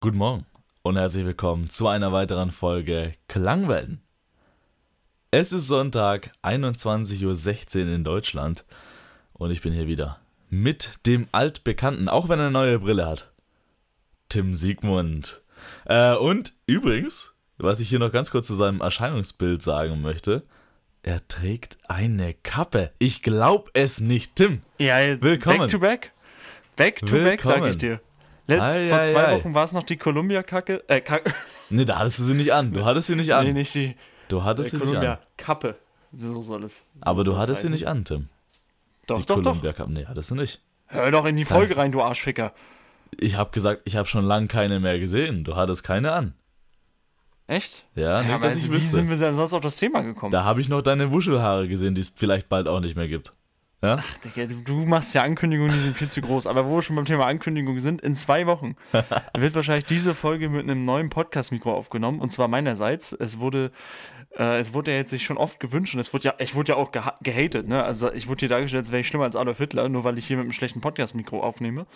Guten Morgen und herzlich willkommen zu einer weiteren Folge Klangwelten. Es ist Sonntag, 21.16 Uhr in Deutschland und ich bin hier wieder mit dem Altbekannten, auch wenn er eine neue Brille hat. Tim Siegmund. Äh, und übrigens, was ich hier noch ganz kurz zu seinem Erscheinungsbild sagen möchte, er trägt eine Kappe. Ich glaube es nicht, Tim. Ja, Willkommen. back to back. Back to back, sag ich dir. Let, Ei, vor ei, zwei ei. Wochen war es noch die Columbia-Kacke. Äh, Kacke. Nee, da hattest du sie nicht an. Du hattest sie nicht an. Nee, nicht die Du äh, hattest sie nicht an. Columbia-Kappe. So soll es. So Aber du hattest sie heißen. nicht an, Tim. Doch, die doch, doch. Columbia Cup. Nee, hattest du nicht. Hör doch in die Folge Kannst- rein, du Arschficker. Ich habe gesagt, ich habe schon lange keine mehr gesehen. Du hattest keine an. Echt? Ja, nicht, aber dass ich wie wüsste. sind wir denn sonst auf das Thema gekommen? Da habe ich noch deine Wuschelhaare gesehen, die es vielleicht bald auch nicht mehr gibt. Ja? Digga, du, du machst ja Ankündigungen, die sind viel zu groß. Aber wo wir schon beim Thema Ankündigungen sind, in zwei Wochen wird wahrscheinlich diese Folge mit einem neuen Podcast-Mikro aufgenommen. Und zwar meinerseits. Es wurde, äh, es wurde ja jetzt sich schon oft gewünscht und es wurde ja, ich wurde ja auch geha gehatet, ne? Also ich wurde hier dargestellt, als wäre ich schlimmer als Adolf Hitler, nur weil ich hier mit einem schlechten Podcast-Mikro aufnehme.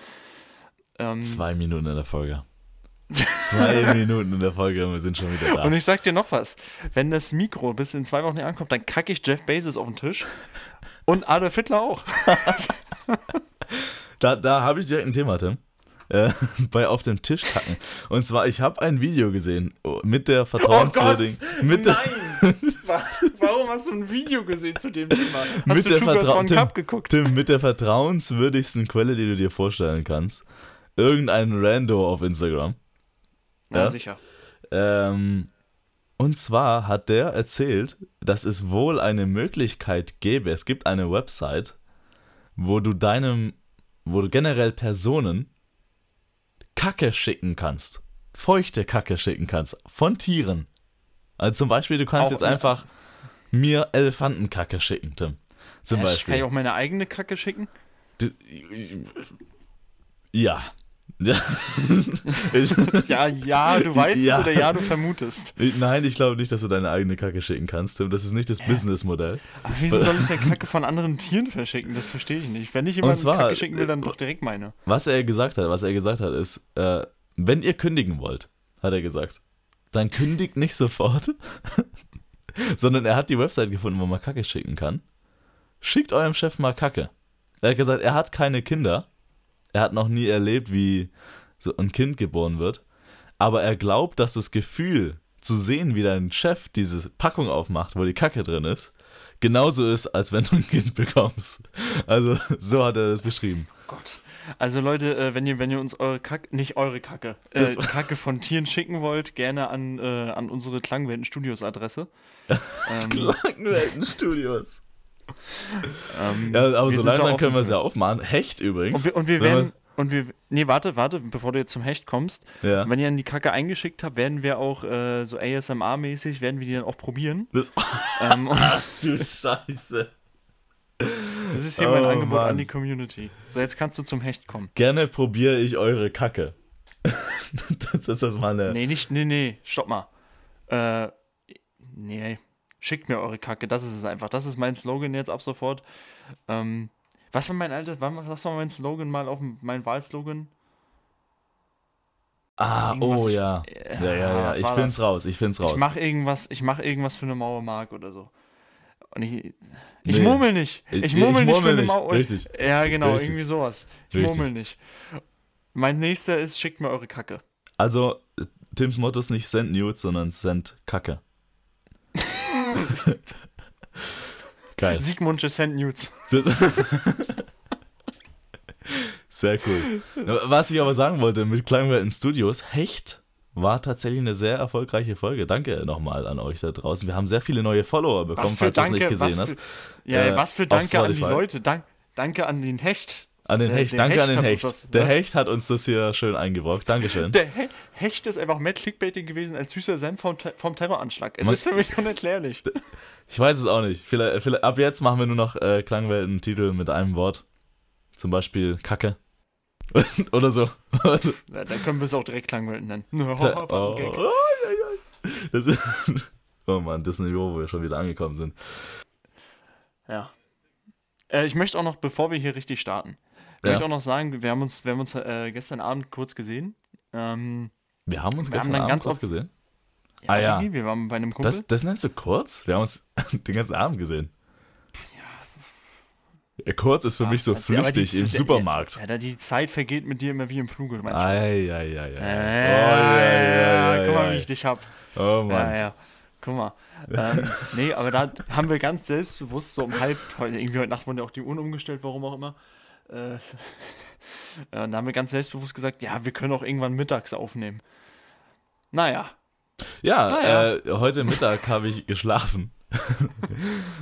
Ähm, Zwei Minuten in der Folge. Zwei Minuten in der Folge und wir sind schon wieder da. Und ich sag dir noch was. Wenn das Mikro bis in zwei Wochen nicht ankommt, dann kacke ich Jeff Bezos auf den Tisch. Und Adolf Hitler auch. Da, da habe ich direkt ein Thema, Tim. Äh, bei auf dem Tisch kacken. Und zwar, ich habe ein Video gesehen oh, mit der vertrauenswürdigen. mit der, Nein! Warum hast du ein Video gesehen zu dem Thema? Hast mit du der One Tim, Cup geguckt? Tim, mit der vertrauenswürdigsten Quelle, die du dir vorstellen kannst. Irgendein Rando auf Instagram. Ja, ja. sicher. Ähm, und zwar hat der erzählt, dass es wohl eine Möglichkeit gäbe. Es gibt eine Website, wo du deinem, wo du generell Personen Kacke schicken kannst. Feuchte Kacke schicken kannst. Von Tieren. Also zum Beispiel, du kannst Auch- jetzt einfach mir Elefantenkacke schicken, Tim. Zum Beispiel. Kann ich auch meine eigene Kacke schicken? Ja. Ja. Ja, ja, du weißt Ja. es oder ja, du vermutest. nein, ich glaube nicht, dass du deine eigene Kacke schicken kannst, Tim. Das ist nicht das Businessmodell. Aber wieso soll ich denn Kacke von anderen Tieren verschicken? Das verstehe ich nicht. Wenn ich jemanden Kacke schicken will, dann äh, doch direkt meine. Was er gesagt hat, was er gesagt hat, ist, äh, wenn ihr kündigen wollt, hat er gesagt, dann kündigt nicht sofort, sondern er hat die Website gefunden, wo man Kacke schicken kann. Schickt eurem Chef mal Kacke. Er hat gesagt, er hat keine Kinder. Er hat noch nie erlebt, wie so ein Kind geboren wird. Aber er glaubt, dass das Gefühl zu sehen, wie dein Chef diese Packung aufmacht, wo die Kacke drin ist, genauso ist, als wenn du ein Kind bekommst. Also so hat er das beschrieben. Gott. Also Leute, äh, wenn ihr, wenn ihr uns eure Kacke, nicht eure Kacke, äh, Kacke von Tieren schicken wollt, gerne an, äh, an unsere Klangwelten Studios Adresse. ähm, Klangwelten Studios. Ähm, Ja, aber so langsam können wir es ja aufmachen. Hecht übrigens. Und wir, und wir Wenn wir- werden, und wir, nee, warte, warte, bevor du jetzt zum Hecht kommst. Ja. Wenn ihr an die Kacke eingeschickt habt, werden wir auch äh, so ASMR-mäßig, werden wir die dann auch probieren. Das, ähm, und du Scheiße. das ist hier mein Oh, Angebot Mann. an die Community. So, jetzt kannst du zum Hecht kommen. Gerne probiere ich eure Kacke. das ist das mal eine. Nee, nicht, nee, nee, stopp mal. Äh, nee, schickt mir eure Kacke, das ist es einfach. Das ist mein Slogan jetzt ab sofort. Ähm, was war mein alter, was war mein Slogan mal auf mein Wahlslogan? ah, irgendwas- oh ja. Ja, ja, ja. was Ich find's das? raus. Ich find's raus. Ich mach irgendwas, ich mach irgendwas für eine Mauermark oder so. Und ich, ich Nee. murmel nicht. Ich- Ich, ich murmel nicht für murmel eine. Mauer. Richtig. Ja, genau, Richtig. irgendwie sowas. Ich Richtig. murmel nicht. Mein nächster ist, schickt mir eure Kacke. Also, Tims Motto ist nicht Send Nudes, sondern Send Kacke. Geil. Sigmund Send Nudes. Sehr cool. Was ich aber sagen wollte mit Klangwelten Studios, Hecht war tatsächlich eine sehr erfolgreiche Folge. Danke nochmal an euch da draußen. Wir haben sehr viele neue Follower bekommen, falls du es nicht gesehen hast. ja, Äh, was für Danke an die. Leute. Dank, danke an den Hecht. An den Hecht. Danke an den Hecht. das, der ne? Hecht hat uns das hier schön eingebrockt. Dankeschön. Der He Hecht ist einfach mehr Clickbaiting gewesen als süßer Senf vom, vom Terroranschlag. Es Man- ist für mich unerklärlich. Ich weiß es auch nicht. Vielleicht, vielleicht, ab jetzt machen wir nur noch äh, Klangwelten-Titel mit einem Wort. Zum Beispiel Kacke. Oder so. Ja, dann können wir es auch direkt Klangwelten nennen. oh, War oh, ja. Das ist, oh Mann, das Niveau, wo wir schon wieder angekommen sind. Ja. Äh, ich möchte auch noch, bevor wir hier richtig starten, Ja. möchte auch noch sagen, wir haben uns, wir haben uns äh, gestern Abend kurz gesehen. Ähm, Wir haben uns Wir haben gestern dann Abend kurz gesehen. Ja, Ah, ja. Digi, wir waren bei einem Kumpel. Das, das nennst du kurz? Wir haben uns den ganzen Abend gesehen. Ja. Kurz ist für mich so Aber die- die- flüchtig im der- Supermarkt. Ja, da die Zeit vergeht mit dir immer wie im Fluge, mein Ei, Schatz. ei, ei, ei. Oh, guck mal, ja, wie ja, ich dich hab. Oh Ja, Mann. ja. Guck mal. ähm, nee, aber da haben wir ganz selbstbewusst so um halb, irgendwie heute Nacht wurden ja auch die Uhren umgestellt, warum auch immer. Äh, ja, und da haben wir ganz selbstbewusst gesagt, ja, wir können auch irgendwann mittags aufnehmen. Naja, Ja, Naja. äh, heute Mittag habe ich geschlafen.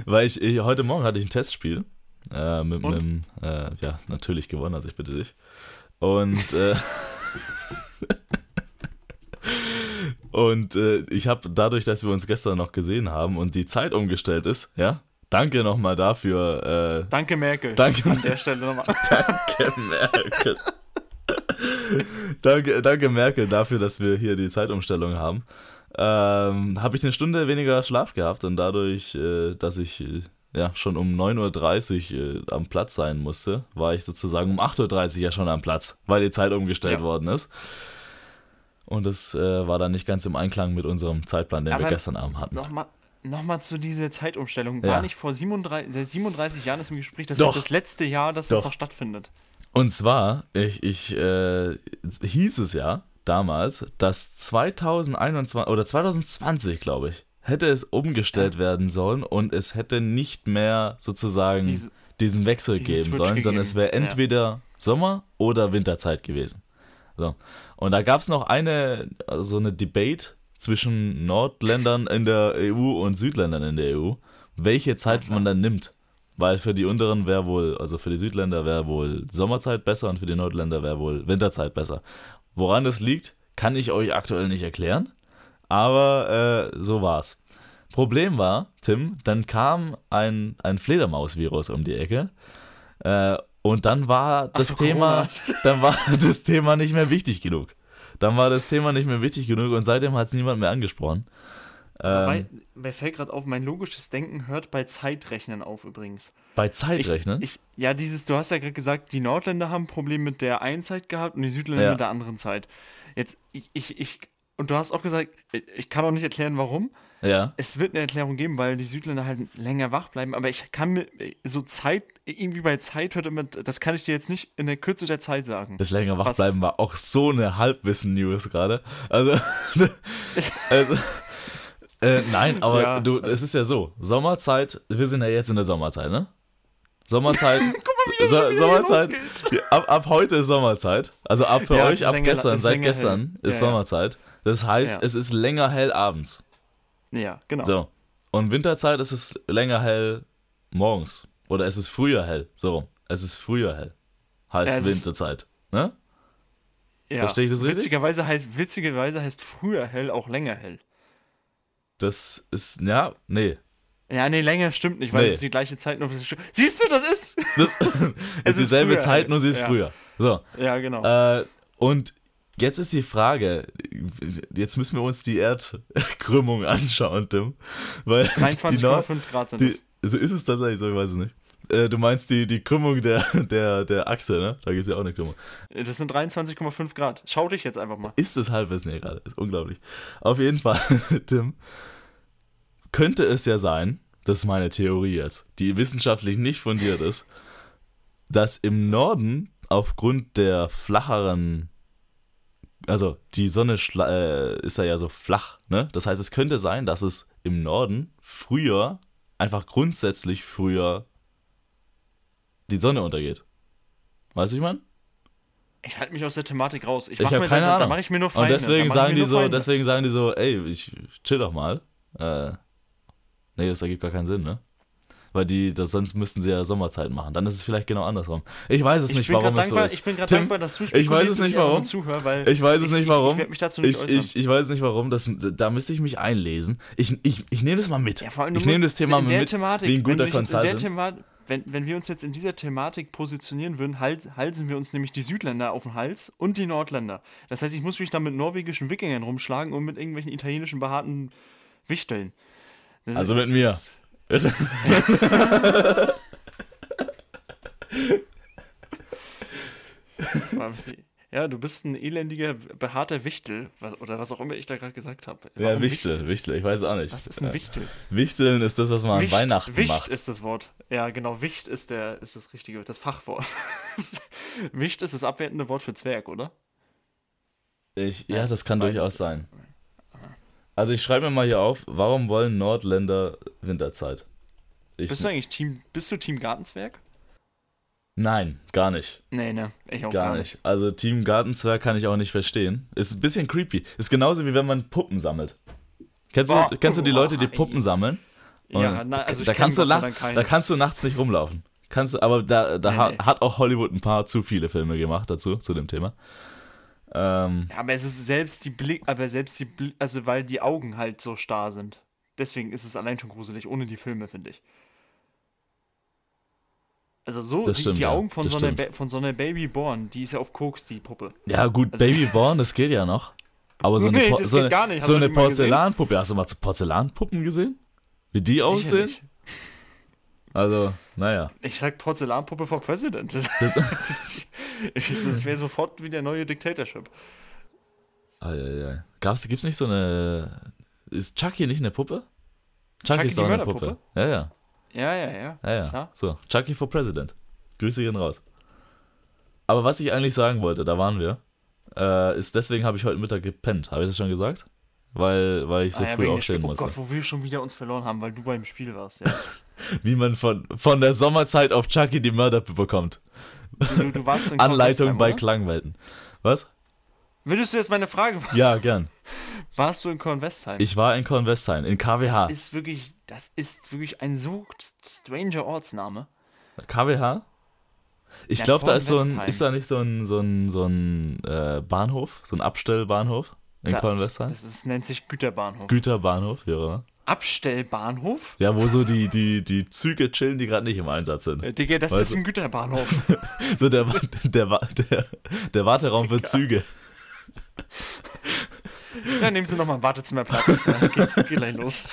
Weil ich, ich, heute Morgen hatte ich ein Testspiel. Äh, mit einem, äh, ja, natürlich gewonnen, also ich bitte dich. Und, äh, und äh, ich habe dadurch, dass wir uns gestern noch gesehen haben und die Zeit umgestellt ist, ja, danke nochmal dafür. Äh, danke Merkel. Danke. An der Stelle nochmal. danke, Merkel. danke, danke, Merkel, dafür, dass wir hier die Zeitumstellung haben. Ähm, habe ich eine Stunde weniger Schlaf gehabt und dadurch, äh, dass ich äh, ja schon um 9.30 Uhr äh, am Platz sein musste, war ich sozusagen um 8.30 Uhr ja schon am Platz, weil die Zeit umgestellt Ja. worden ist. Und das äh, war dann nicht ganz im Einklang mit unserem Zeitplan, den wir Aber gestern Abend hatten. Nochmal noch mal zu dieser Zeitumstellung. Ja. War nicht vor 37, seit 37 Jahren ist im Gespräch, das Doch. ist das letzte Jahr, dass Doch. das noch stattfindet. Und zwar, ich, ich äh, hieß es ja damals, dass 2021 oder 2020, glaube ich, hätte es umgestellt werden sollen und es hätte nicht mehr sozusagen Diese- diesen Wechsel geben Switch sollen, sondern es wäre gegeben, ja. entweder Sommer- oder Winterzeit gewesen. So. Und da gab es noch eine, so eine Debate zwischen Nordländern in der EU und Südländern in der EU, welche Zeit man dann nimmt. Weil für die unteren wäre wohl, also für die Südländer wäre wohl Sommerzeit besser und für die Nordländer wäre wohl Winterzeit besser. Woran das liegt, kann ich euch aktuell nicht erklären, aber äh, so war's. Problem war, Tim, dann kam ein, ein Fledermaus-Virus um die Ecke äh, und dann war das so, Thema, dann war das Thema nicht mehr wichtig genug. Dann war das Thema nicht mehr wichtig genug und seitdem hat es niemand mehr angesprochen. Ähm, Weil, mir fällt gerade auf, mein logisches Denken hört bei Zeitrechnen auf übrigens. bei Ich, Zeitrechnen? ich, ja, dieses, du hast ja gerade gesagt, die Nordländer haben ein Problem mit der einen Zeit gehabt und die Südländer Ja. mit der anderen Zeit. Jetzt, ich, ich, ich, und du hast auch gesagt, ich- ich kann auch nicht erklären, warum. Ja. Es wird eine Erklärung geben, weil die Südländer halt länger wach bleiben, aber ich kann mir so Zeit, irgendwie bei Zeit hört immer, das kann ich dir jetzt nicht in der Kürze der Zeit sagen. Das länger Was- wachbleiben war auch so eine Halbwissen-News gerade. Also, also äh, nein, aber Ja. du, es ist ja so, Sommerzeit, wir sind ja jetzt in der Sommerzeit, ne? Sommerzeit, Guck mal, wie so, Sommerzeit, ab, ab heute ist Sommerzeit. Also ab für Ja, euch, ab länger- gestern, seit gestern hell. ist ja. Sommerzeit. Das heißt, Ja. es ist länger hell abends. Ja, genau. So. Und Winterzeit ist es länger hell morgens. Oder es ist früher hell. So, es ist früher hell. Heißt es Winterzeit. Ne? Ja. Verstehe ich das richtig? Witzigerweise heißt, witzigerweise heißt früher hell auch länger hell. Das ist, ja, nee. Ja, nee, länger stimmt nicht, weil Nee. es ist die gleiche Zeit nur. Siehst du, das ist. Das Es ist dieselbe früher Zeit, nur sie ist Ja. früher. So. Ja, genau. Äh, und jetzt ist die Frage, jetzt müssen wir uns die Erdkrümmung anschauen, Tim. Weil die Nord 23,5 Grad sind die, es. so ist es tatsächlich so, ich weiß es nicht. Äh, du meinst die, die Krümmung der, der, der Achse, ne? Da gibt es ja auch eine Krümmung. Das sind 23,5 Grad. Schau dich jetzt einfach mal. Ist das Halbwissen hier gerade? Ist unglaublich. Auf jeden Fall, Tim, könnte es ja sein, das ist meine Theorie jetzt, die wissenschaftlich nicht fundiert ist, dass im Norden aufgrund der flacheren, also die Sonne äh, ist ja, ja so flach, ne? Das heißt, es könnte sein, dass es im Norden früher, einfach grundsätzlich früher, die Sonne untergeht. Weißt du, ich meine? Ich halte mich aus der Thematik raus. Ich, Ich habe mir keine da, Da Ahnung. mache ich mir nur Und Feinde. deswegen Da mach ich sagen die so, Feinde. deswegen sagen die so, ey, ich chill doch mal. Äh, nee, das ergibt gar keinen Sinn, ne? Weil die, das, sonst müssten sie ja Sommerzeit machen. Dann ist es vielleicht genau andersrum. Ich weiß es ich nicht, warum es so dankbar, ist. Ich bin gerade dankbar, dass du ich weiß es nicht, warum. Zuhör, weil Ich weiß es nicht, warum. Ich, werde mich dazu nicht Ich, ich, ich weiß nicht warum, das, da müsste ich mich einlesen. Ich, ich, ich nehme das mal mit. ja, vor allem ich nehme das Thema mit, Thematik, wie ein wenn guter Consultant. Wenn, wenn wir uns jetzt in dieser Thematik positionieren würden, hals, halsen wir uns nämlich die Südländer auf den Hals und die Nordländer. Das heißt, ich muss mich da mit norwegischen Wikingern rumschlagen und mit irgendwelchen italienischen behaarten Wichteln. Das Also ist- mit mir. das- Ja, du bist ein elendiger, behaarter Wichtel. Was, oder was auch immer ich da gerade gesagt habe. Ja, Wichtel, Wichtel, ich weiß auch nicht. Was ist ein. Wichtel? Wichteln ist das, was man Wicht, an Weihnachten Wicht macht. ist das Wort. Ja, genau, Wicht ist, der, ist das richtige, das Fachwort. Wicht ist das abwertende Wort für Zwerg, oder? Ich, Ja, ja, das ist kann durchaus sein. Also ich schreibe mir mal hier auf, warum wollen Nordländer Winterzeit? Ich, Bist du eigentlich Team, bist du Team Gartenzwerg? Nein, gar nicht. Nee, ne, ich auch Gar nicht. Also Team Gartenzwerg kann ich auch nicht verstehen. Ist ein bisschen creepy. Ist genauso wie wenn man Puppen sammelt. Kennst, Boah. du, kennst du die Leute, die Boah, Puppen ey. sammeln? Ja, Und na, also ich da, kannst du da kannst du nachts nicht rumlaufen. Kannst du, aber da, da Nee, nee. hat auch Hollywood ein paar zu viele Filme gemacht dazu, zu dem Thema. Ähm, Ja, aber es ist selbst die Blick, aber selbst die Blick, also weil die Augen halt so starr sind. Deswegen ist es allein schon gruselig, ohne die Filme, finde ich. Also so, die, stimmt, die ja, Augen von so, einer von so einer Babyborn, die ist ja auf Koks, die Puppe. ja gut, Also- Babyborn, das geht ja noch. Aber so eine, Nee, Po- so eine, so du eine? Porzellanpuppe. Hast du mal Porzellanpuppen gesehen? Wie die aussehen? Sicherlich. Also, naja. Ich sag Porzellanpuppe for President. Das, Das, das wäre sofort wie der neue Dictatorship. Gab's, gibt's nicht so eine. Ist Chucky nicht eine Puppe? Chucky, Chucky ist doch eine? Puppe. Ja, ja. Ja, ja, ja. Ja, ja. Klar. So, Chucky for President. Grüße gehen raus. Aber was ich eigentlich sagen wollte, da waren wir, äh, ist deswegen habe ich heute Mittag gepennt. Habe ich das schon gesagt? Weil, weil ich so Ah, ja, früh aufstehen oh musste. Gott, wo wir schon wieder uns verloren haben, weil du beim Spiel warst. Ja. Wie man von, von der Sommerzeit auf Chucky die Mörderpuppe kommt. Du, du warst Anleitung bei? Klangwelten. Was? Würdest du jetzt meine Frage beantworten? Ja, gern. Warst du in Kornwestheim? Ich war in Kornwestheim, in KWH. Das ist wirklich, das ist wirklich ein so stranger Ortsname. KWH? Ich Ja, glaube, da ist so ein, ist da nicht so ein, so ein, so ein äh, Bahnhof, so ein Abstellbahnhof in Da- Kornwestheim? Das ist, nennt sich Güterbahnhof. Güterbahnhof, ja, oder? Abstellbahnhof? Ja, wo so die, die, die Züge chillen, die gerade nicht im Einsatz sind. Äh, Digga, das Weißt ist ein Güterbahnhof. So der, der, der, der, der Warteraum für Züge. ja, nehmen Sie nochmal einen Wartezimmerplatz. Ja, geht, geht gleich los.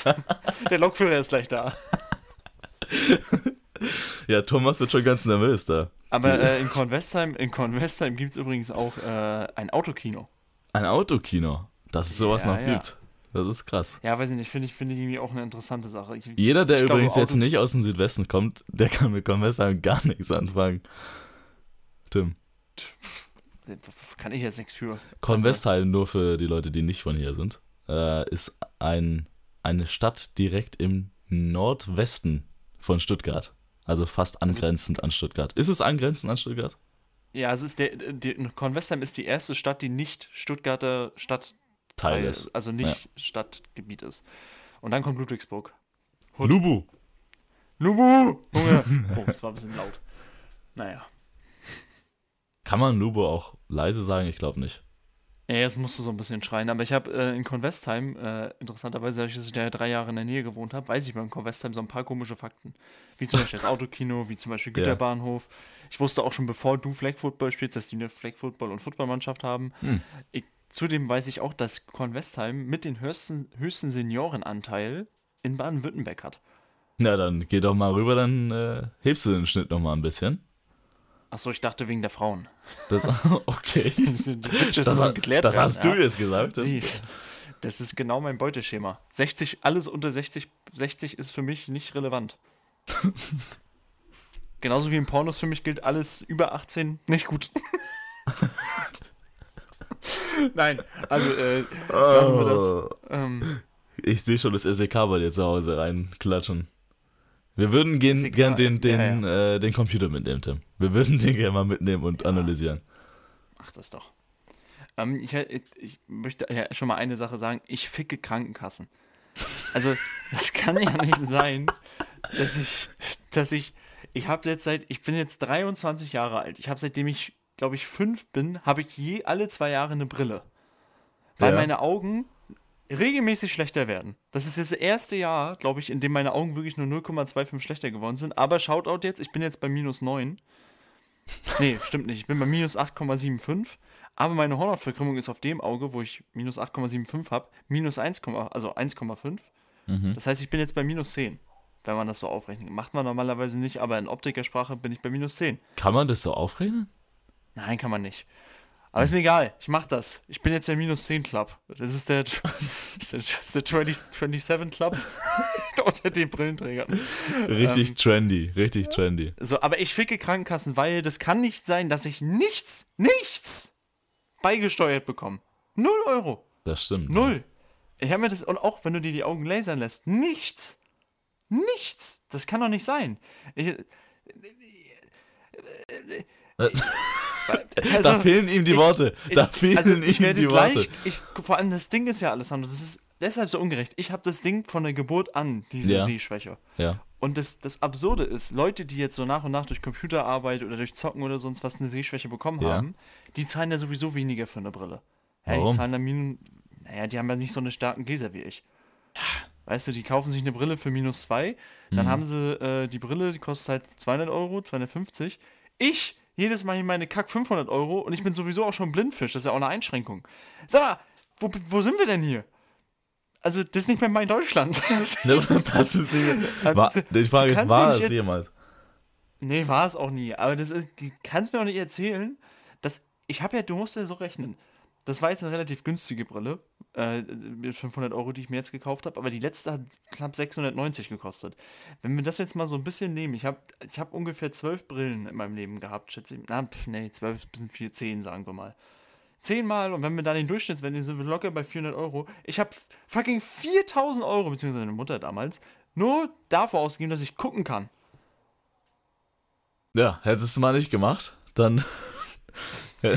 Der Lokführer ist gleich da. Ja, Thomas wird schon ganz nervös da. Aber äh, in Kornwestheim, in Kornwestheim gibt es übrigens auch äh, ein Autokino. Ein Autokino, dass es sowas Ja, noch ja. gibt. Das ist krass. Ja, weiß ich nicht, finde ich, finde ich irgendwie auch eine interessante Sache. Ich, Jeder, der ich glaube, übrigens jetzt Auto- nicht aus dem Südwesten kommt, der kann mit Kornwestheim gar nichts anfangen. Tim. Kann ich jetzt nichts für. Kornwestheim, nur für die Leute, die nicht von hier sind, äh, ist ein, eine Stadt direkt im Nordwesten von Stuttgart. Also fast angrenzend an Stuttgart. Ist es angrenzend an Stuttgart? Ja, es ist der, die, Kornwestheim ist die erste Stadt, die nicht Stuttgarter Stadtteil Teil ist, also nicht Stadtgebiet ist. Und dann kommt Ludwigsburg. Lubu. Lubu! Junge! Oh, das war ein bisschen laut. Naja. Kann man Lubu auch leise sagen? Ich glaube nicht. Ja, jetzt musst du so ein bisschen schreien. Aber ich habe äh, in Kornwestheim, äh, interessanterweise, dadurch, dass ich da ja drei Jahre in der Nähe gewohnt habe, weiß ich bei Kornwestheim so ein paar komische Fakten. Wie zum Beispiel das Autokino, wie zum Beispiel Ja. Ich wusste auch schon, bevor du Flag Football spielst, dass die eine Flag Football- und Footballmannschaft haben. Hm. Ich, zudem weiß ich auch, dass Kornwestheim mit den höchsten, höchsten Seniorenanteil in Baden-Württemberg hat. Na, dann geh doch mal rüber, dann äh, hebst du den Schnitt noch mal ein bisschen. Achso, ich dachte wegen der Frauen. Das, okay. Die Bitches Das, müssen geklärt das werden, hast ja. du jetzt gesagt. Das ist genau mein Beuteschema. 60, alles unter 60, 60 ist für mich nicht relevant. Genauso wie im Pornos für mich gilt alles über 18 nicht gut. Nein, also äh, lassen wir das. Ähm, Ich sehe schon das SEK bei dir zu Hause reinklatschen. Wir würden gehen, SEK, gern den, den, ja, Äh, den Computer mitnehmen, Tim. Wir würden den gerne mal mitnehmen und analysieren. mach das doch. Ähm, ich, ich möchte ja schon mal eine Sache sagen. Ich ficke Krankenkassen. Also, das kann ja nicht sein, dass ich, dass ich, ich habe jetzt seit, ich bin jetzt 23 Jahre alt. Ich habe seitdem ich, glaube ich, fünf bin, habe ich je alle zwei Jahre eine Brille. Weil Ja. meine Augen regelmäßig schlechter werden. Das ist das erste Jahr, glaube ich, in dem meine Augen wirklich nur 0,25 schlechter geworden sind. Aber Shoutout jetzt, ich bin jetzt bei minus 9. Nee, stimmt nicht. Ich bin bei minus 8,75. Aber meine Hornhautverkrümmung ist auf dem Auge, wo ich minus 8,75 habe, minus 1, also 1,5. Mhm. Das heißt, ich bin jetzt bei minus 10, wenn man das so aufrechnet. Macht man normalerweise nicht, aber in Optikersprache bin ich bei minus 10. Kann man das so aufrechnen? Nein, kann man nicht. Aber ist mir egal, ich mach das. Ich bin jetzt der Minus 10 Club. Das ist der, das ist der 20, 27 Club unter den Brillenträgern. Richtig ähm, trendy, richtig trendy. So, aber ich ficke Krankenkassen, weil das kann nicht sein, dass ich nichts, nichts beigesteuert bekomme. Null Euro. Das stimmt. Null. Ich habe mir das, und auch wenn du dir die Augen lasern lässt, nichts. Nichts. Das kann doch nicht sein. Ich, also, da fehlen ihm die ich, Worte. Da fehlen also ihm die gleich, Worte. Ich, vor allem das Ding ist ja, Alessandro, das ist deshalb so ungerecht. Ich habe das Ding von der Geburt an, diese ja. Sehschwäche. Ja. Und das, das Absurde ist, Leute, die jetzt so nach und nach durch Computerarbeit oder durch Zocken oder sonst was eine Sehschwäche bekommen ja. haben, die zahlen ja sowieso weniger für eine Brille. Ja, Warum? Die zahlen dann, naja, die haben ja nicht so eine starken Gläser wie ich. Weißt du, die kaufen sich eine Brille für minus zwei, dann mhm. haben sie äh, die Brille, die kostet halt 200 Euro, 250. Ich jedes Mal hier meine Kack 500 Euro und ich bin sowieso auch schon Blindfisch, das ist ja auch eine Einschränkung. Sag mal, wo, wo sind wir denn hier? Also, das ist nicht mehr mein Deutschland. das, das ist nicht mehr. Also, war, die Frage ist, war es jemals? Nee, war es auch nie. Aber das ist, du kannst mir auch nicht erzählen, dass. Ich habe ja, du musst ja so rechnen. Das war jetzt eine relativ günstige Brille, äh, mit 500 Euro, die ich mir jetzt gekauft habe, aber die letzte hat knapp 690 gekostet. Wenn wir das jetzt mal so ein bisschen nehmen, ich habe ich hab ungefähr zwölf Brillen in meinem Leben gehabt, schätze ich. Na, pf, nee, zwölf sind vier, zehn, sagen wir mal zehnmal und wenn wir da den Durchschnittswert sind wir locker bei 400 Euro. Ich habe fucking 4000 Euro, beziehungsweise meine Mutter damals, nur dafür ausgegeben, dass ich gucken kann. Ja, hättest du mal nicht gemacht, dann.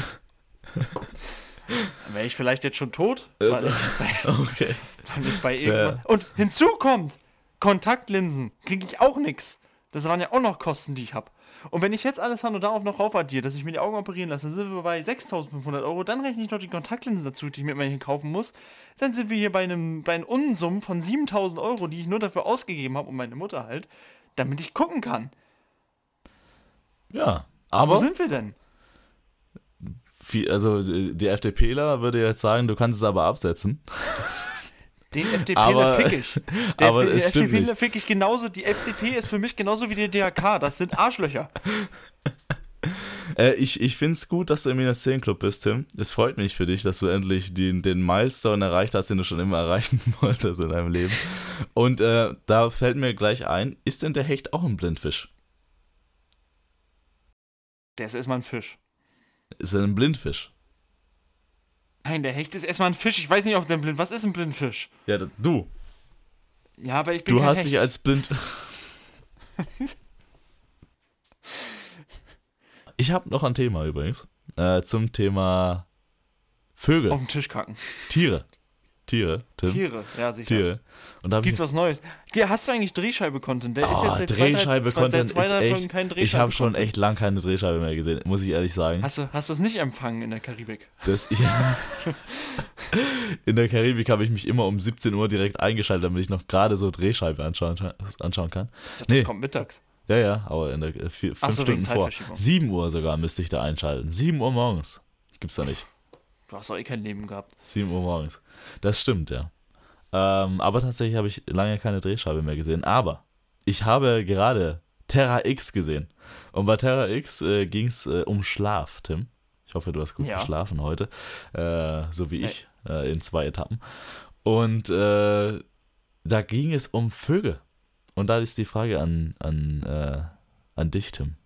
Wäre ich vielleicht jetzt schon tot? Also, weil ich bei, okay. Weil ich bei irgendwann, und hinzu kommt, Kontaktlinsen kriege ich auch nichts. Das waren ja auch noch Kosten, die ich habe. Und wenn ich jetzt alles Alessandro darauf noch raufaddiere, dass ich mir die Augen operieren lasse, dann sind wir bei 6500 Euro. Dann rechne ich noch die Kontaktlinsen dazu, die ich mir immer hier kaufen muss. Dann sind wir hier bei einem, bei einem Unsummen von 7000 Euro, die ich nur dafür ausgegeben habe, um meine Mutter halt, damit ich gucken kann. Ja, aber. Wo sind wir denn? Also die FDPler würde jetzt sagen, du kannst es aber absetzen. Den FDPler fick ich. Der aber FD, FDPler fick ich genauso. Die FDP ist für mich genauso wie der DHK. Das sind Arschlöcher. äh, ich ich finde es gut, dass du im Minus 10 Club bist, Tim. Es freut mich für dich, dass du endlich den, den Milestone erreicht hast, den du schon immer erreichen wolltest in deinem Leben. Und äh, da fällt mir gleich ein, ist denn der Hecht auch ein Blindfisch? Der ist erstmal ein Fisch. Ist er ein Blindfisch? Nein, der Hecht ist erstmal ein Fisch. Ich weiß nicht, ob der blind. Was ist ein Blindfisch? Ja, du. Ja, aber ich bin Du hast Hecht. dich als blind. ich habe noch ein Thema übrigens. Äh, zum Thema Vögel. Auf den Tisch kacken. Tiere. Tiere, Tim. Tiere, ja, sicher. Tiere. Und da Gibt's was Neues? Hast du eigentlich Drehscheibe-Content? Der oh, ist jetzt seit Drehscheibe-Content zwei, drei Folgen kein Drehscheibe. Ich habe schon echt lang keine Drehscheibe mehr gesehen, muss ich ehrlich sagen. Hast du hast es nicht empfangen in der Karibik? Das, ich, in der Karibik habe ich mich immer um 17 Uhr direkt eingeschaltet, damit ich noch gerade so Drehscheibe anschauen, anschauen kann. Dachte, das nee. kommt mittags. Ja, ja, aber in der äh, vier, fünf so, Stunden vor. 7 Uhr sogar müsste ich da einschalten. 7 Uhr morgens. Gibt's da nicht. Du hast doch eh kein Leben gehabt. 7 Uhr morgens. Das stimmt, ja. Ähm, aber tatsächlich habe ich lange keine Drehscheibe mehr gesehen. Aber ich habe gerade Terra X gesehen. Und bei Terra X äh, ging es äh, um Schlaf, Tim. Ich hoffe, du hast gut ja. geschlafen heute. Äh, so wie ich, äh, in zwei Etappen. Und äh, da ging es um Vögel. Und da ist die Frage an, an, äh, an dich, Tim.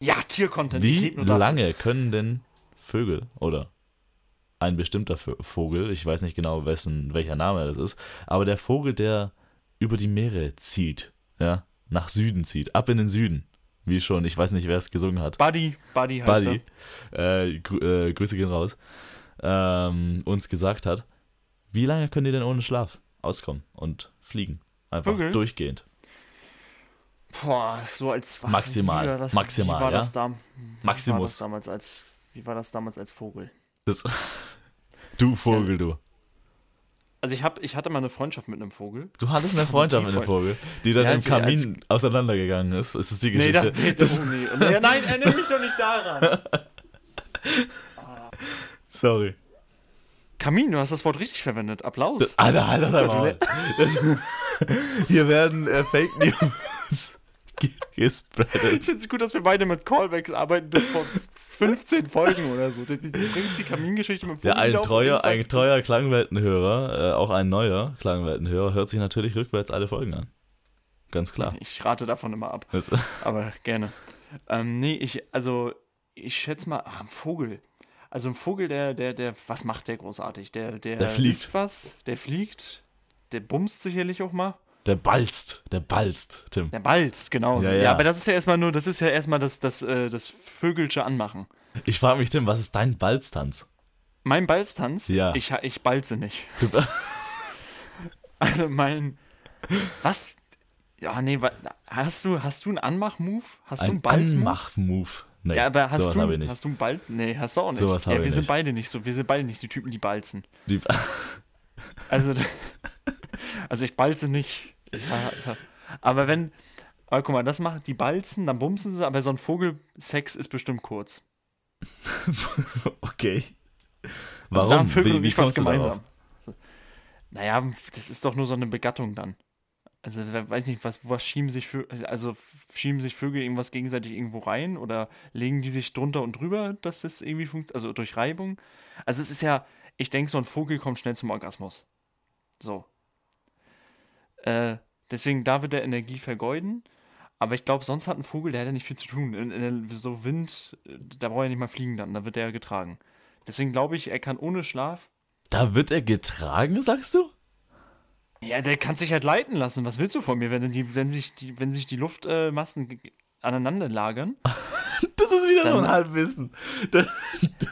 Ja, Tiercontent. Wie lange können denn Vögel oder ein bestimmter Vogel, ich weiß nicht genau, wessen, welcher Name das ist, aber der Vogel, der über die Meere zieht, ja, nach Süden zieht, ab in den Süden, wie schon, ich weiß nicht, wer es gesungen hat. Buddy, Buddy heißt Buddy, äh, grü äh, Grüße gehen raus, ähm, uns gesagt hat, wie lange können die denn ohne Schlaf auskommen und fliegen? Einfach Vögel? durchgehend. Boah, so als maximal, das, maximal, wie war ja. Das da, Maximus. War das damals als, wie war das damals als Vogel? Das, du Vogel, ja. du. Also ich, hab, ich hatte mal eine Freundschaft mit einem Vogel. Du hattest eine Freundschaft mit einem Vogel, die dann ja, im Kamin auseinandergegangen ist. Ist das die Geschichte? Nee, das, nee, das, nee. Nein, erinnere mich doch nicht daran. Sorry. Kamin, du hast das Wort richtig verwendet. Applaus. Das, Alter, Alter, Alter. Das, hier werden äh, Fake News gespreadet. Ich finde es gut, dass wir beide mit Callbacks arbeiten, bis vor 15 Folgen oder so. Du, du bringst die Kamingeschichte mit Ja, ein treuer, ein treuer Klangweltenhörer, äh, auch ein neuer Klangweltenhörer, hört sich natürlich rückwärts alle Folgen an. Ganz klar. Ich rate davon immer ab, aber gerne. Ähm, nee, ich, also, ich schätze mal, ah, ein Vogel. Also ein Vogel, der, der, der, was macht der großartig? Der, der, Der fliegt. was, der fliegt, der bumst sicherlich auch mal. Der balzt, der balzt, Tim. Der balzt, genau. Ja, Ja, ja. aber das ist ja erstmal nur, das ist ja erstmal das, das, äh, das Vögelsche Anmachen. Ich frage mich, Tim, was ist dein Balztanz? Mein Balztanz, Ja. ich, ich balze nicht. Also mein, was? Ja, nee, hast du, hast du einen Anmach-Move? Hast du einen Ein Balz-Move? Anmach-Move. Nee, Ja, aber hast sowas du, habe ich nicht. hast du einen Ball? Nee, hast du auch nicht. Sowas ja, wir sind nicht. beide nicht so. Wir sind beide nicht die Typen, die balzen. Die, Also, also ich balze nicht. Aber wenn, aber guck mal, das macht die balzen, dann bumsen sie, aber so ein Vogelsex ist bestimmt kurz. okay. Also da haben Warum? Vögel wie wie was gemeinsam. darauf? Naja, das ist doch nur so eine Begattung dann. Also, wer weiß nicht, was, was schieben sich Vö also schieben sich Vögel irgendwas gegenseitig irgendwo rein oder legen die sich drunter und drüber, dass das irgendwie funktioniert, also durch Reibung. Also es ist ja, ich denke, so ein Vogel kommt schnell zum Orgasmus. So. Äh, deswegen, da wird er Energie vergeuden. Aber ich glaube, sonst hat ein Vogel, der hat ja nicht viel zu tun. In, in, so Wind, äh, da braucht er nicht mal fliegen dann, da wird er getragen. Deswegen glaube ich, er kann ohne Schlaf Da wird er getragen, sagst du? Ja, der kann sich halt leiten lassen. Was willst du von mir, wenn, die, wenn, sich, die, wenn sich die Luftmassen ge- aneinander lagern? Das ist wieder so Dann- ein Halbwissen. Das,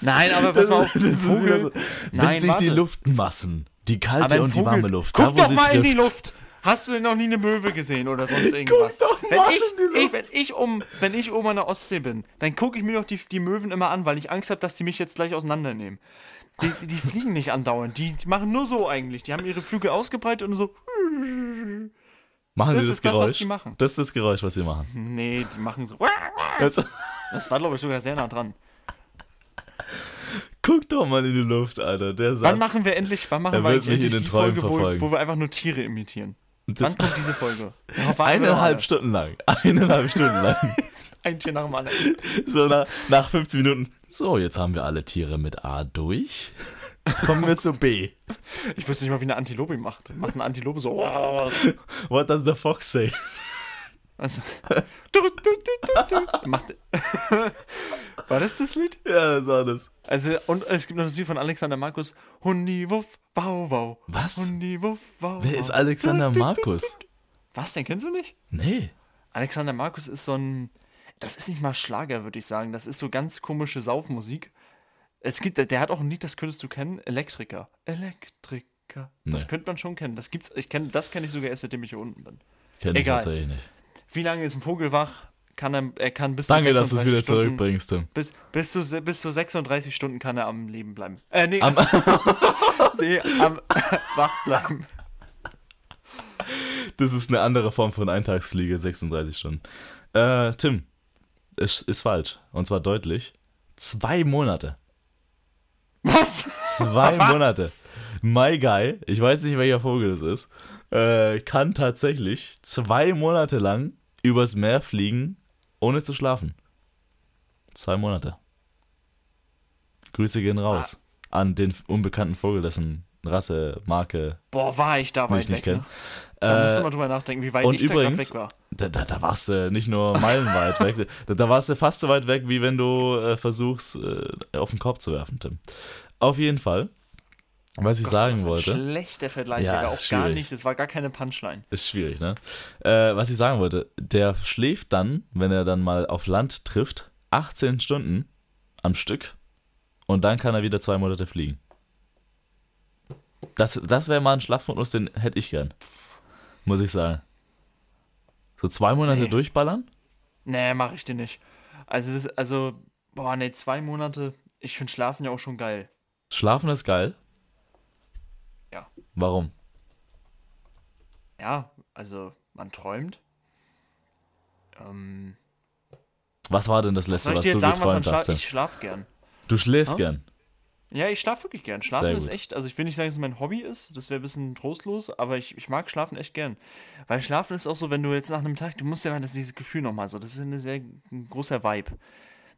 Nein, aber das, pass mal auf, das ein ist Vogel- wieder so. Wenn Nein, sich die warte. Luftmassen, die kalte und die Vogel- warme Luft, Guck da doch mal in die trifft, Luft. Hast du denn noch nie eine Möwe gesehen oder sonst irgendwas? doch wenn, mal ich, in die ich, wenn, ich um, wenn ich oben an der Ostsee bin, dann gucke ich mir doch die, die Möwen immer an, weil ich Angst habe, dass die mich jetzt gleich auseinandernehmen. Die, die fliegen nicht andauernd. Die, die machen nur so eigentlich. Die haben ihre Flügel ausgebreitet und so. machen das sie das ist das, was Geräusch. die machen. Das ist das Geräusch, was sie machen. Nee, die machen so. Das, war, glaube ich, sogar sehr nah dran. guck doch mal in die Luft, Alter. Der Satz. Wann machen wir endlich, wann machen wir endlich die Träumen Folge, wo, wo wir einfach nur Tiere imitieren? Das, Wann kommt diese Folge? Eineinhalb. Stunden lang. Eineinhalb Stunden lang. Ein Tier nach dem anderen. So nach, nach 15 Minuten. So, jetzt haben wir alle Tiere mit A durch. Kommen wir zu B. Ich wüsste nicht mal, wie eine Antilope macht. Macht eine Antilope so. What does the fox say? Also, du, du, du. Macht, war das das Lied? Ja, das war das. Also, und es gibt noch das Lied von Alexander Markus. Hundi, wuff, wow, wow. Was? Hundi, wuff, wow, Wer wow. ist Alexander Markus? Was, den kennst du nicht? Nee. Alexander Markus ist so ein. Das ist nicht mal Schlager, würde ich sagen. Das ist so ganz komische Saufmusik. Es gibt, der hat auch ein Lied, das könntest du kennen. Elektriker. Elektriker. Das Nee. könnte man schon kennen. Das gibt's, ich kenn, das kenne ich sogar erst, seitdem ich hier unten bin. Kenn ich tatsächlich nicht. Wie lange ist ein Vogel wach? Kann er, er kann bis Danke, zu dass du es 36 wieder Stunden, zurückbringst, Tim. Bis, bis, zu, bis zu 36 Stunden kann er am Leben bleiben. Äh, nee, Am- nee, am wach bleiben. Das ist eine andere Form von Eintagsfliege, 36 Stunden. Äh, Tim, es ist falsch. Und zwar deutlich. Zwei Monate. Was? Zwei Was? Monate. My Guy, ich weiß nicht, welcher Vogel das ist, äh, kann tatsächlich zwei Monate lang übers Meer fliegen, ohne zu schlafen. Zwei Monate. Grüße gehen raus Ah. an den unbekannten Vogel, dessen Rasse, Marke Boah, war ich da weit ich nicht weg. Ne? Da musst du Äh, mal drüber nachdenken, wie weit und ich da gerade übrigens- weg war. da, da, da warst du nicht nur meilenweit weg, da, da warst du fast so weit weg, wie wenn du äh, versuchst, äh, auf den Korb zu werfen, Tim. Auf jeden Fall, was ich Gott, sagen was ein wollte, Schlechter Vergleich, Ja. Auch ist gar schwierig. nicht. Das war gar keine Punchline. ist schwierig, ne? Äh, was ich sagen wollte, der schläft dann, wenn er dann mal auf Land trifft, 18 Stunden am Stück und dann kann er wieder zwei Monate fliegen. Das, das wäre mal ein Schlafmodus, den hätte ich gern. Muss ich sagen. So zwei Monate Nee. durchballern? Nee, mach ich dir nicht. Also, das, also, boah, nee, zwei Monate. Ich finde Schlafen ja auch schon geil. Schlafen ist geil. Ja. Warum? Ja, also, man träumt. Ähm, Was war denn das was letzte, soll ich was dir du jetzt sagen, was man geträumt hast? schlaft? Tim? Ich schlaf gern. Du schläfst Hä? gern. Ja, ich schlafe wirklich gern. Schlafen Sehr ist gut. echt, also ich will nicht sagen, dass es mein Hobby ist, das wäre ein bisschen trostlos, aber ich, ich mag Schlafen echt gern. Weil Schlafen ist auch so, wenn du jetzt nach einem Tag, du musst ja mal das, dieses Gefühl nochmal so, das ist eine sehr ein großer Vibe.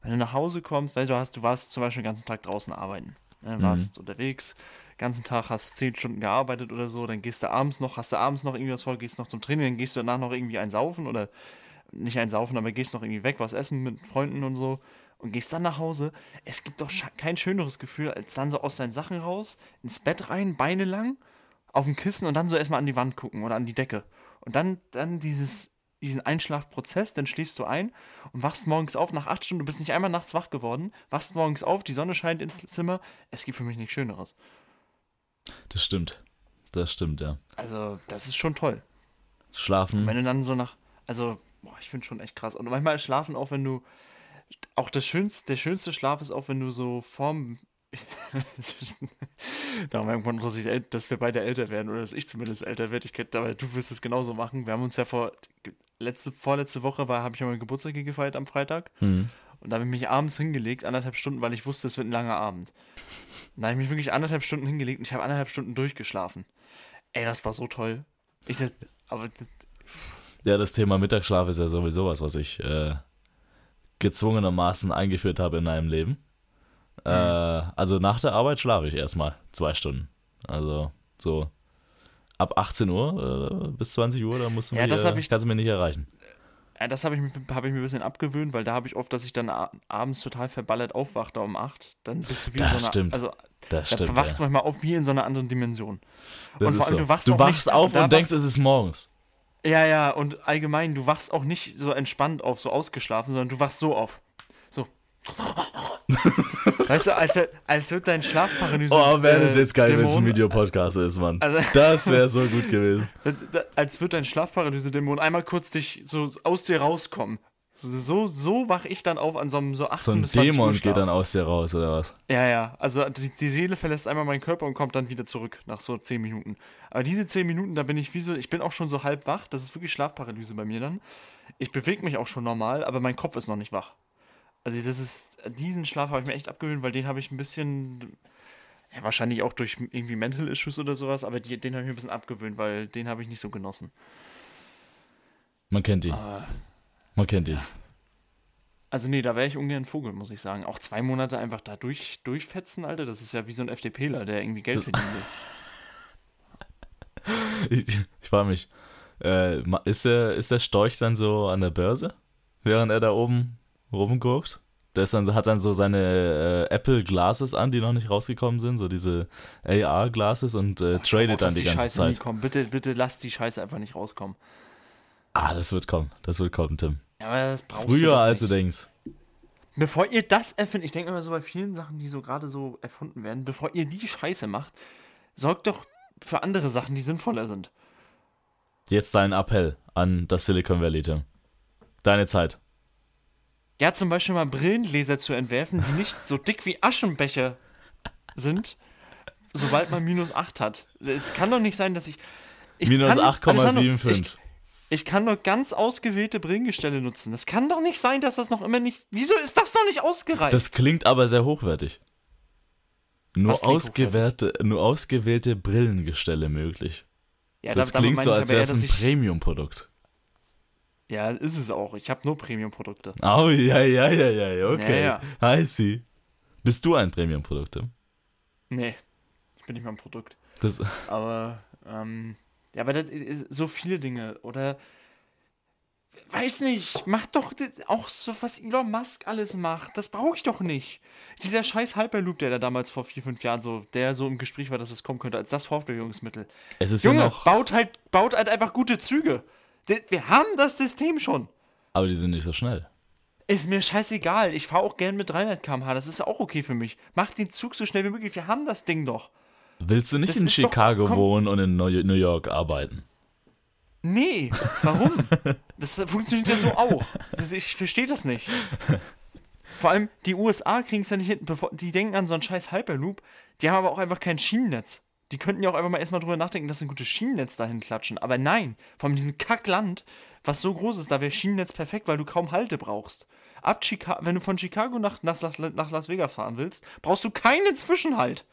Wenn du nach Hause kommst, weißt du, du hast, du warst zum Beispiel den ganzen Tag draußen arbeiten, ne, warst unterwegs, ganzen Tag hast zehn Stunden gearbeitet oder so, dann gehst du abends noch, hast du abends noch irgendwie was vor, gehst noch zum Training, dann gehst du danach noch irgendwie ein Saufen oder nicht ein Saufen, aber gehst noch irgendwie weg, was essen mit Freunden und so und gehst dann nach Hause. Es gibt doch kein schöneres Gefühl, als dann so aus deinen Sachen raus, ins Bett rein, Beine lang, auf dem Kissen und dann so erstmal an die Wand gucken oder an die Decke. Und dann, dann dieses, diesen Einschlafprozess, dann schläfst du ein und wachst morgens auf nach acht Stunden, du bist nicht einmal nachts wach geworden, wachst morgens auf, die Sonne scheint ins Zimmer. Es gibt für mich nichts Schöneres. Das stimmt. Das stimmt, ja. Also, das ist schon toll. Schlafen. Wenn du dann so nach, also, boah, ich finde schon echt krass. Und manchmal schlafen auch, wenn du, auch das schönste, der schönste Schlaf ist auch, wenn du so vorm, da haben wir irgendwann, dass, ich, dass wir beide älter werden oder dass ich zumindest älter werde. Ich könnte, aber du wirst es genauso machen. Wir haben uns ja vor, letzte, vorletzte Woche war, habe ich ja meinen Geburtstag gefeiert am Freitag. Hm. Und da habe ich mich abends hingelegt, anderthalb Stunden, weil ich wusste, es wird ein langer Abend. Und da habe ich mich wirklich anderthalb Stunden hingelegt und ich habe anderthalb Stunden durchgeschlafen. Ey, das war so toll. Ich, das, aber das, Ja, das Thema Mittagsschlaf ist ja sowieso was, was ich äh, gezwungenermaßen eingeführt habe in meinem Leben. Äh, also nach der Arbeit schlafe ich erstmal zwei Stunden. Also so ab 18 Uhr äh, bis 20 Uhr, da musst du Ja, mich, das äh, ich- kannst du mir nicht erreichen. Ja, das habe ich, mir- hab ich mir ein bisschen abgewöhnt, weil da habe ich oft, dass ich dann abends total verballert aufwachte um 8. Dann bist du wie in Das so einer. stimmt. Also, Das da stimmt. wachst du Ja. manchmal auf wie in so einer anderen Dimension. Das und vor allem, so. du wachst du wachst nicht- auf da und denkst, es ist morgens. Ja, ja, und allgemein, du wachst auch nicht so entspannt auf, so ausgeschlafen, sondern du wachst so auf. Weißt du, als, als wird dein Schlafparalyse. Oh, wäre das äh, jetzt geil, wenn es ein Videopodcast ist, Mann. Also- das wäre so gut gewesen. Als wird dein Schlafparalyse-Dämon einmal kurz dich so aus dir rauskommen. So, so, so wach ich dann auf an so einem so 18 So ein bis 20 Dämon Uhr geht dann aus dir raus, oder was? Ja, ja. Also die, die Seele verlässt einmal meinen Körper und kommt dann wieder zurück nach so 10 Minuten. Aber diese 10 Minuten, da bin ich wie so, ich bin auch schon so halb wach. Das ist wirklich Schlafparalyse bei mir dann. Ich bewege mich auch schon normal, aber mein Kopf ist noch nicht wach. Also das ist, diesen Schlaf habe ich mir echt abgewöhnt, weil den habe ich ein bisschen, ja, wahrscheinlich auch durch irgendwie Mental Issues oder sowas, aber die, den habe ich mir ein bisschen abgewöhnt, weil den habe ich nicht so genossen. Man kennt ihn. Aber, Man kennt ihn. also nee, da wäre ich ungern ein Vogel, muss ich sagen. Auch zwei Monate einfach da durch, durchfetzen, Alter, das ist ja wie so ein FDPler, der irgendwie Geld Das- verdienen will. Ich, ich frage mich, äh, ist, der, ist der Storch dann so an der Börse, während er da oben rumguckt? Der dann, hat dann so seine äh, Apple Glasses an, die noch nicht rausgekommen sind, so diese AR Glasses und äh, hoffe tradet dann dass die ganze Scheiße nie Zeit. kommen. Bitte, bitte lass die Scheiße einfach nicht rauskommen. Ah, das wird kommen, das wird kommen, Tim. Ja, aber das brauchst du Früher doch als du denkst. Bevor ihr das erfindet, ich denke immer so bei vielen Sachen, die so gerade so erfunden werden, bevor ihr die Scheiße macht, sorgt doch für andere Sachen, die sinnvoller sind. Jetzt dein Appell an das Silicon Valley, Tim. Deine Zeit. Ja, zum Beispiel mal Brillengläser zu entwerfen, die nicht so dick wie Aschenbecher sind, sobald man minus 8 hat. Es kann doch nicht sein, dass ich. ich Minus kann- Alessandro, 8,75. Ich, ich kann nur ganz ausgewählte Brillengestelle nutzen. Das kann doch nicht sein, dass das noch immer nicht. Wieso ist das noch nicht ausgereift? Das klingt aber sehr hochwertig. Nur ausgewählte, nur ausgewählte Brillengestelle möglich. ja, Das da- damit klingt so, als wäre es ein Premium-Produkt. Ja, ist es auch. Ich habe nur Premium-Produkte. Oh, ja, ja, ja, ja, okay. Ja, ja. I see. Bist du ein Premium-Produkt, Tim? Nee, ich bin nicht mal ein Produkt. Das, Aber, ähm, ja, aber das ist so viele Dinge. Oder, weiß nicht, mach doch auch so, was Elon Musk alles macht. Das brauche ich doch nicht. Dieser scheiß Hyperloop, der da damals vor vier, fünf Jahren so, der so im Gespräch war, dass das kommen könnte, als das Fortbewegungsmittel. es ist Junge, ja noch, baut halt, baut halt einfach gute Züge. Wir haben das System schon. aber die sind nicht so schnell. Ist mir scheißegal. Ich fahre auch gern mit 300 km/h. Das ist ja auch okay für mich. Mach den Zug so schnell wie möglich. Wir haben das Ding doch. Willst du nicht Das in doch- Chicago komm. wohnen und in New York arbeiten? Nee, warum? das funktioniert ja so auch. Ich verstehe das nicht. Vor allem, die USA kriegen es ja nicht hin. Die denken an so einen scheiß Hyperloop. Die haben aber auch einfach kein Schienennetz. Die könnten ja auch einfach mal erstmal drüber nachdenken, dass sie ein gutes Schienennetz dahin klatschen. Aber nein, von diesem Kackland, was so groß ist, da wäre Schienennetz perfekt, weil du kaum Halte brauchst. Ab Chica wenn du von Chicago nach, nach, nach Las Vegas fahren willst, brauchst du keinen Zwischenhalt.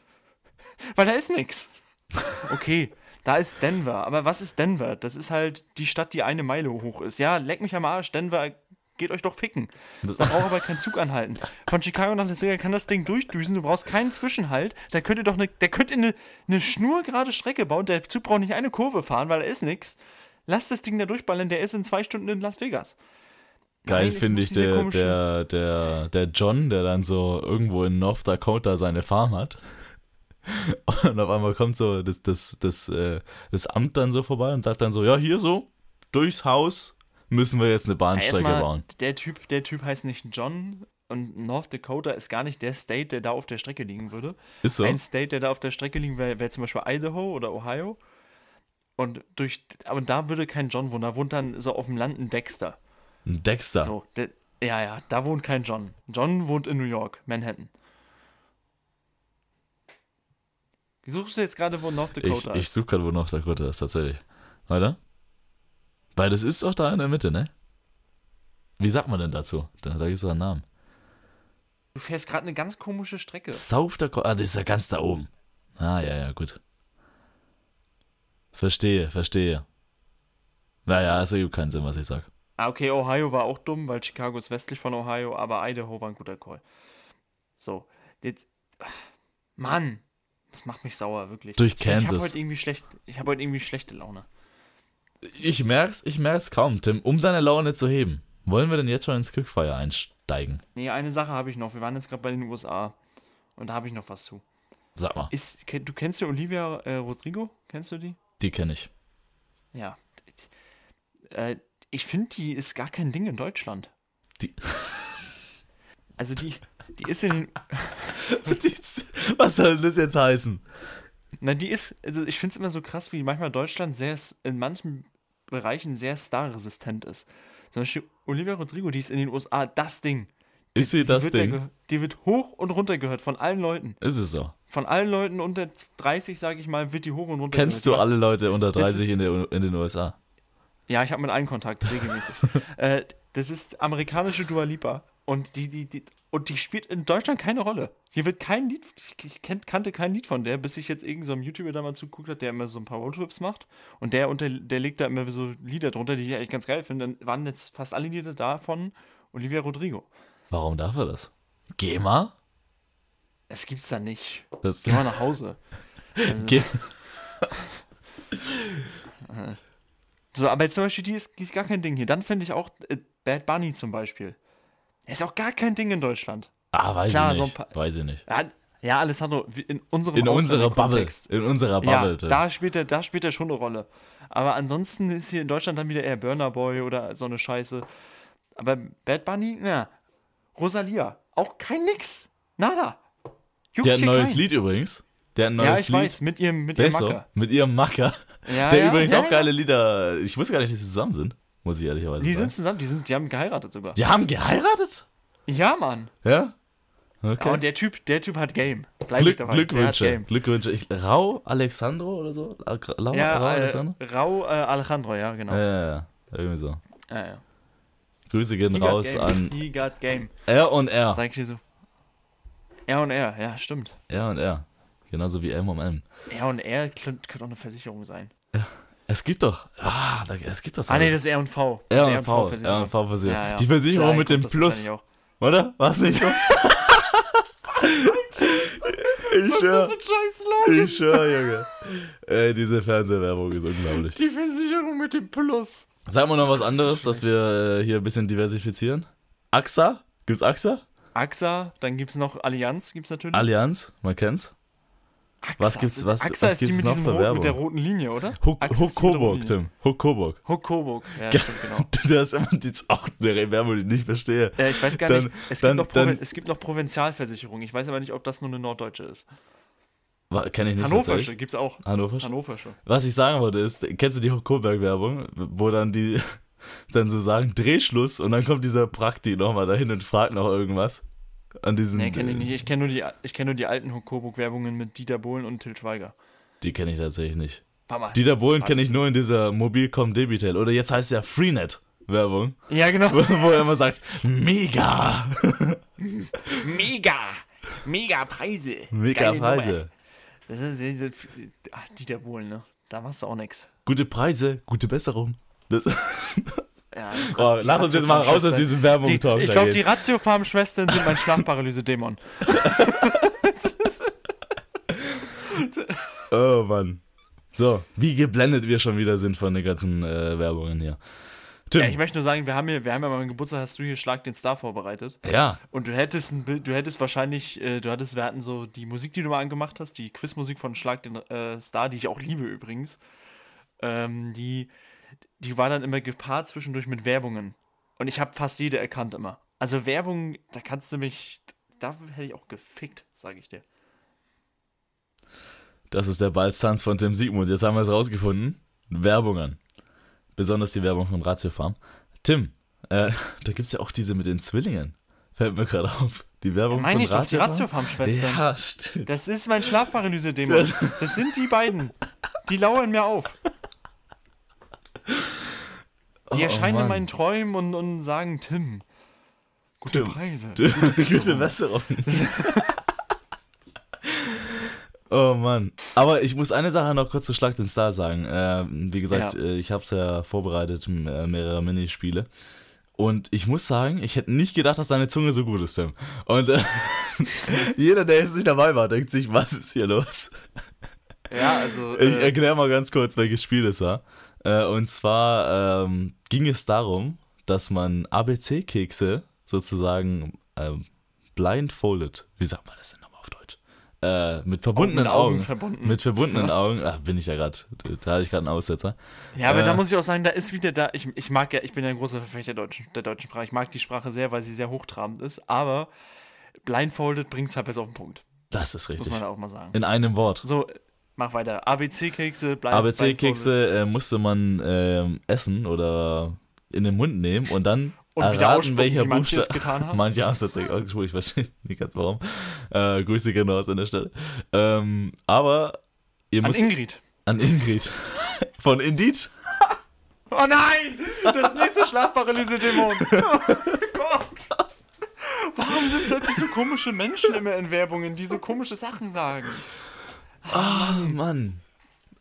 Weil da ist nichts. Okay, da ist Denver. Aber was ist Denver? Das ist halt die Stadt, die eine Meile hoch ist. Ja, leck mich am Arsch. Denver, geht euch doch ficken. Da braucht aber kein Zug anhalten. Von Chicago nach Las Vegas kann das Ding durchdüsen. Du brauchst keinen Zwischenhalt. Da könnt ihr doch eine, der könnte eine, eine schnurgerade Strecke bauen. Der Zug braucht nicht eine Kurve fahren, weil da ist nichts. Lass das Ding da durchballern. Der ist in zwei Stunden in Las Vegas. Geil finde ich der, komischen- der, der, der John, der dann so irgendwo in North Dakota seine Farm hat. Und auf einmal kommt so das, das, das, äh, das Amt dann so vorbei und sagt dann so, ja, hier so, durchs Haus müssen wir jetzt eine Bahnstrecke Erstmal, bauen. der Typ, der Typ heißt nicht John und North Dakota ist gar nicht der State, der da auf der Strecke liegen würde. Ist so? Ein State, der da auf der Strecke liegen wäre, wäre zum Beispiel Idaho oder Ohio. Und durch, aber da würde kein John wohnen, da wohnt dann so auf dem Land ein Dexter. Ein Dexter. So, der, ja, ja, da wohnt kein John. John wohnt in New York, Manhattan. Suchst du jetzt gerade, wo North ich Dakota ich ist? suche gerade, wo North Dakota ist, tatsächlich. Weiter? Weil das ist auch da in der Mitte, ne? Wie sagt man denn dazu? Da, da gibt es doch einen Namen. Du fährst gerade eine ganz komische Strecke. South Dakota, ah, das ist ja ganz da oben. Ah, ja, ja, gut. Verstehe, verstehe. Naja, es ergibt keinen Sinn, was ich sag. Ah, okay, Ohio war auch dumm, weil Chicago ist westlich von Ohio, aber Idaho war ein guter Call. So, jetzt. Mann, das macht mich sauer, wirklich. Durch Ich, ich habe Kansas. heute irgendwie schlecht, ich habe heute irgendwie schlechte Laune. Ich merk's, ich merk's kaum, Tim. Um deine Laune zu heben, wollen wir denn jetzt schon ins Quickfire einsteigen? Nee, eine Sache habe ich noch. Wir waren jetzt gerade bei den USA und da habe ich noch was zu. Sag mal, Ist, du kennst ja Olivia äh, Rodrigo? Kennst du die? die kenne ich. Ja. Äh, ich finde, die ist gar kein Ding in Deutschland. Die, Also die, die ist in den, was soll das jetzt heißen? Na, die ist, also ich finde es immer so krass, wie manchmal Deutschland sehr, in manchen Bereichen sehr starresistent ist. Zum Beispiel Olivia Rodrigo, die ist in den USA das Ding. Ist sie das ja Ding? ge- die wird hoch und runter gehört von allen Leuten. Ist es so? Von allen Leuten unter 30, sage ich mal, wird die hoch und runter Kennst du gehört. alle Leute unter Das 30 ist- in, der, in den USA? Ja, ich habe mit allen Kontakt, regelmäßig. äh, das ist amerikanische Dua Lipa. Und die, die, die, und die spielt in Deutschland keine Rolle. Hier wird kein Lied, ich kannte kein Lied von der, bis ich jetzt irgendeinem so einem YouTuber da mal zuguckt hat, der immer so ein paar Roadtrips macht. Und der, unter, der legt da immer so Lieder drunter, die ich eigentlich ganz geil finde. Dann waren jetzt fast alle Lieder da von Olivia Rodrigo. Warum darf er das? GEMA? Das gibt's da nicht. Das, Geh mal nach Hause. Also, Ge So, aber jetzt zum Beispiel, die ist, die ist gar kein Ding hier. Dann finde ich auch äh, Bad Bunny zum Beispiel. Er ist auch gar kein Ding in Deutschland. ah, weiß Klar, ich so ein nicht. paar- weiß ich nicht. Ja, ja Alessandro, in unserem In unserer Bubble. In unserer Ja, Bubble. Tim. da spielt, er, da spielt er schon eine Rolle. Aber ansonsten ist hier in Deutschland dann wieder eher Burner Boy oder so eine Scheiße. Aber Bad Bunny, ja. Rosalia, auch kein Nix. Nada. Juckt Der hat ein neues keinen. Lied übrigens. Der hat ein neues Ja, ich Lied. weiß, mit ihrem, mit ihrem Besser. Macker. Mit ihrem Macker. Ja, Der ja, übrigens ja, auch ja. geile Lieder. Ich wusste gar nicht, dass sie zusammen sind. Muss ich ehrlicherweise Die sagen. sind zusammen, die, sind, die haben geheiratet sogar. Die haben geheiratet? Ja, Mann. Ja? Okay. Und der Typ, der Typ hat Game. Bleib Glück, dabei. Glückwünsche. Game. Glückwünsche. Ich, Rau Alexandro oder so? Lau, Rau Ja, äh, Alexandro? Rau äh, Alejandro, ja, genau. Ja, ja, ja. Irgendwie so. Ja, ja. Grüße gehen He raus an He got Game. R und R. Sag ich dir so. R und R, ja, stimmt. R und R. Genauso wie M um M. R und R könnte auch eine Versicherung sein. Es gibt doch. Ah, da, es gibt doch Ah, nee, das ist R und V. Das R ist und V. Versicherung. R und V Versicherung. Ja, ja. Die Versicherung Ja, mit dem das Plus. Oder? War es nicht so? ich auch. schwör. ein scheiß Slogan? Ich schwör, Junge. Ey, diese Fernsehwerbung ist unglaublich. Die Versicherung mit dem Plus. Sag mal noch was anderes, dass wir äh, hier ein bisschen diversifizieren. AXA? Gibt's AXA? AXA, dann gibt es noch Allianz, gibt es natürlich. Allianz, man kennt's. AXA, was gibt's- was- AXA was ist die gibt's mit, noch diesem für Ro- Werbung? mit der roten Linie, oder? Huck, die Coburg. Tim. Huck Coburg. Huck Coburg. Ja, stimmt, genau. Das ist immer jetzt auch eine Werbung, die ich nicht verstehe. Äh, ich weiß gar Dann- nicht. Es, dann- gibt dann- es gibt noch Provinzialversicherung. Ich weiß aber nicht, ob das nur eine norddeutsche ist. Kenne ich nicht. Hannoversche tatsächlich. gibt es auch. Hannoversche. Hannoversche. Was ich sagen wollte ist, kennst du die Huck Coburg-Werbung, wo dann die dann so sagen, Drehschluss und dann kommt dieser Prakti nochmal dahin und fragt noch irgendwas. An diesen, Nee, kenne ich nicht. Ich kenne nur, die- ich kenn nur die alten Coburg-Werbungen mit Dieter Bohlen und Till Schweiger. Die kenne ich tatsächlich nicht. Warte mal. Dieter Bohlen kenne ich nur in dieser Mobilcom Debitel. Oder jetzt heißt es ja Freenet Werbung, Ja, genau. wo er immer sagt, mega, Mega. Mega Preise. mega Geile Nummer. Preise. Das ist diese. Ach, Dieter Bohlen, ne? Da machst du auch nix. Gute Preise, gute Besserung. Das, Ja, oh, die lass uns jetzt mal raus aus diesem werbung Die, talk ich glaube, die Ratiofarm-Schwestern sind mein Schlafparalyse-Dämon. Oh Mann. So, wie geblendet wir schon wieder sind von den ganzen äh, Werbungen hier. Tim. Ja, ich möchte nur sagen, wir haben, hier, wir haben ja beim Geburtstag, hast du hier Schlag den Star vorbereitet. ja, Und du hättest ein Bild, du hättest wahrscheinlich, äh, du hattest, wir hatten so die Musik, die du mal angemacht hast, die Quizmusik von Schlag den äh, Star, die ich auch liebe übrigens. Ähm, die, die war dann immer gepaart zwischendurch mit Werbungen. Und ich habe fast jede erkannt immer. Also Werbung, da kannst du mich, dafür hätte ich auch gefickt, sage ich dir. das ist der Balztanz von Tim Siegmund. Jetzt haben wir es rausgefunden. Werbungen. Besonders die Werbung von Ratio Farm. Tim, äh, da gibt es ja auch diese mit den Zwillingen. Fällt mir gerade auf. Die Werbung Meine von ich doch, die Ratio Farm. Ratiofarm-Schwestern. Ja, stimmt. Das ist mein Schlafparalyse-Dämon. Das- Das sind die beiden. Die lauern mir auf. Die Oh, erscheinen Mann. in meinen Träumen und, und sagen, Tim, gute Tim, Preise. Gute Besserung. oh Mann. Aber ich muss eine Sache noch kurz zu Schlag den Star sagen. Äh, wie gesagt, Ja. äh, ich habe es ja vorbereitet, äh, mehrere Minispiele. Und ich muss sagen, ich hätte nicht gedacht, dass deine Zunge so gut ist, Tim. Und äh, jeder, der jetzt nicht dabei war, denkt sich, was ist hier los? Ja, also. Ich Äh, erkläre mal ganz kurz, welches Spiel es war. Äh, und zwar ähm, ging es darum, dass man ABC-Kekse sozusagen ähm, blindfolded, wie sagt man das denn nochmal auf Deutsch? Äh, mit verbundenen Augen Augen. verbunden. Mit verbundenen Augen. Ach, bin ich ja gerade. Da hatte ich gerade einen Aussetzer. ja, aber äh, da muss ich auch sagen, da ist wieder da. Ich, ich mag ja, ich bin ja ein großer Verfechter der deutschen, der deutschen Sprache. Ich mag die Sprache sehr, weil sie sehr hochtrabend ist. Aber blindfolded bringt es halt besser auf den Punkt. Das ist Muss richtig. man da auch mal sagen. In einem Wort. So, mach weiter. ABC-Kekse, blind, ABC-Kekse äh, musste man ähm, essen oder in den Mund nehmen und dann Und erraten, welcher Buchstabe. getan haben? Manche haben es tatsächlich ausgesprochen, ich verstehe nicht ganz warum. Äh, Grüße gehen raus an der Stelle. Ähm, aber ihr An müsst. Ingrid. an Ingrid. Von Indeed. Oh nein! Das nächste Schlafparalyse-Dämon. Oh Gott! Warum sind plötzlich so komische Menschen immer in Werbungen, die so komische Sachen sagen? Ah, Mann.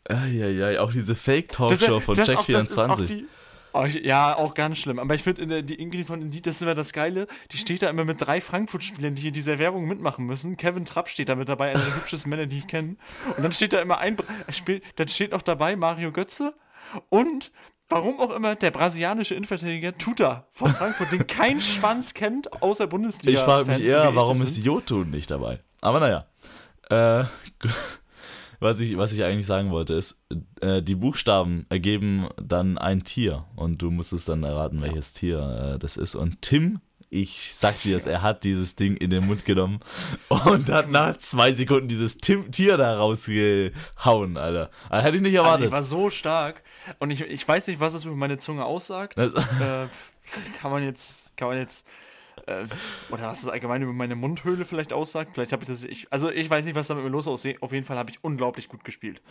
Eieiei, auch diese Fake-Talkshow von das auch- das ist auch Check24. die- Oh, ich, ja, auch ganz schlimm. Aber ich finde, die Ingrid von Indeed, das ist immer das Geile. Die steht da immer mit drei Frankfurt-Spielern, die hier dieser Werbung mitmachen müssen. Kevin Trapp steht da mit dabei, einer der hübschesten Männer, die ich kenne. Und dann steht da immer ein, spielt, dann steht noch dabei Mario Götze und warum auch immer der brasilianische Innenverteidiger Tuta von Frankfurt, den kein Schwanz kennt, außer Bundesliga. Ich frage mich eher, warum ist. Jotun nicht dabei? Aber naja. Äh, was, ich, was ich eigentlich sagen wollte, ist, äh, die Buchstaben ergeben dann ein Tier und du musstest dann erraten, welches Tier äh, das ist. Und Tim, ich sag dir es, er hat dieses Ding in den Mund genommen und hat nach zwei Sekunden dieses Tim Tier da rausgehauen, Alter. Also, hätte ich nicht Also erwartet. ich war so stark und ich, ich weiß nicht, was es über meine Zunge aussagt. Das- äh, kann man jetzt, kann man jetzt, äh, oder was es allgemein über meine Mundhöhle vielleicht aussagt. Vielleicht habe ich das, ich, also ich weiß nicht, was da mit mir los aussieht. Auf jeden Fall habe ich unglaublich gut gespielt.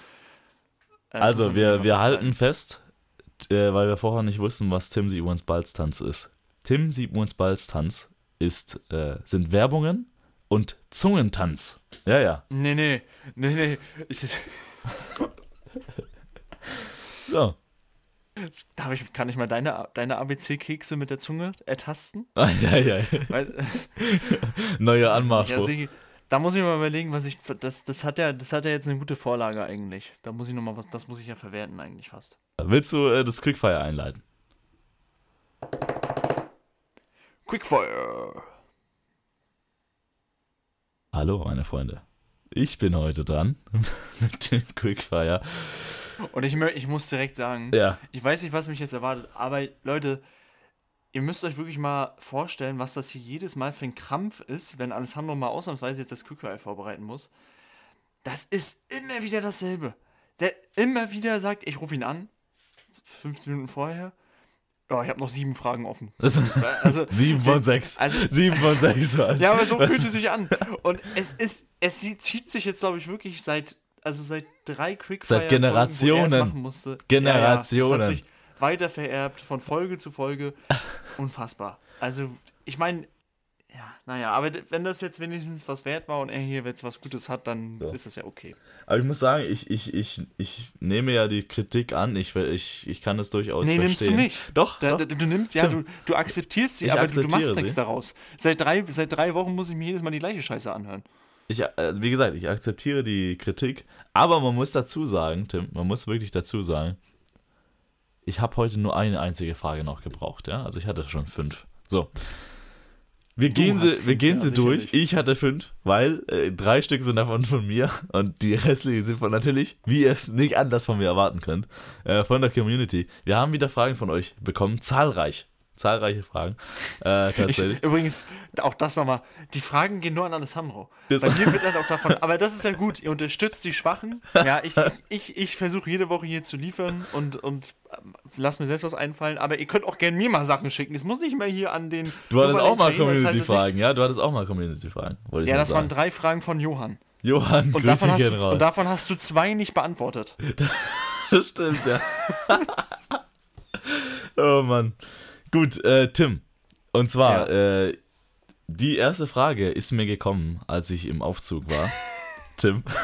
Äh, Also, man wir, wir halten fest, äh, weil wir vorher nicht wussten, was Tim Siebmans Balztanz ist. Tim Siebmans Balztanz ist, äh, sind Werbungen und Zungentanz. Ja, ja. Nee, nee, nee, nee. So. Darf ich, kann ich mal deine, deine ABC-Kekse mit der Zunge ertasten? Ah, ja, ja. Neuer Ja, Anmachspruch. Sigi, da muss ich mal überlegen, was ich. Das, das, hat ja, das hat ja jetzt eine gute Vorlage eigentlich. Da muss ich noch mal was. Das muss ich ja verwerten eigentlich fast. Willst du äh, das Quickfire einleiten? Quickfire. Hallo, meine Freunde. Ich bin heute dran mit dem Quickfire. Und ich, ich muss direkt sagen, Ja. ich weiß nicht, was mich jetzt erwartet, aber Leute, ihr müsst euch wirklich mal vorstellen, was das hier jedes Mal für ein Krampf ist, wenn Alessandro mal ausnahmsweise jetzt das Quickfire vorbereiten muss. Das ist immer wieder dasselbe. Der immer wieder sagt, ich rufe ihn an, 15 Minuten vorher. Ja, ich habe noch sieben Fragen offen. Also, Also, sieben von sechs. Also- sieben von sechs. Also, Ja, aber so fühlt es sich an. Und es ist, es zieht sich jetzt, glaube ich, wirklich seit also seit drei Quickfire Seit Generationen. machen musste. Generationen. Ja, ja, das hat sich weiter vererbt von Folge zu Folge. Unfassbar. Also, ich meine, ja, naja, aber wenn das jetzt wenigstens was wert war und er hier jetzt was Gutes hat, dann Ja. ist das ja okay. Aber ich muss sagen, ich, ich, ich, ich nehme ja die Kritik an. Ich, ich, ich kann es durchaus Nee, nimmst verstehen. du nicht. Doch, Da, doch. da, du nimmst, ja, du, du akzeptierst sie, Ich aber du, du machst akzeptiere nichts sie. daraus. Seit drei, seit drei Wochen muss ich mir jedes Mal die gleiche Scheiße anhören. Ich, äh, wie gesagt, ich akzeptiere die Kritik, aber man muss dazu sagen, Tim, man muss wirklich dazu sagen, ich habe heute nur eine einzige Frage noch gebraucht, ja? Also ich hatte schon fünf. So. Wir Du gehen sie, fünf, wir gehen ja, sie durch. Ich hatte fünf, weil äh, drei Stück sind davon von mir und die restlichen sind von natürlich, wie ihr es nicht anders von mir erwarten könnt, äh, von der Community. Wir haben wieder Fragen von euch bekommen, zahlreich. Zahlreiche Fragen. Äh, Ich, tatsächlich. übrigens, auch das nochmal, die Fragen gehen nur an Alessandro. Das- Bei dir wird dann auch davon, aber das ist ja gut, ihr unterstützt die Schwachen. Ja, ich, ich, ich versuche jede Woche hier zu liefern und, und ähm, lass mir selbst was einfallen, aber ihr könnt auch gerne mir mal Sachen schicken. Es muss nicht mehr hier an den. Du hattest auch mal Community-Fragen, ja? Du hattest auch mal Community-Fragen. ich ja, das waren sagen. drei Fragen von Johann. Johann, Und davon, hast du, raus. und davon hast du zwei nicht beantwortet. Das stimmt, ja. oh Mann. Gut, äh, Tim. Und zwar, äh, die erste Frage ist mir gekommen, als ich im Aufzug war. Tim.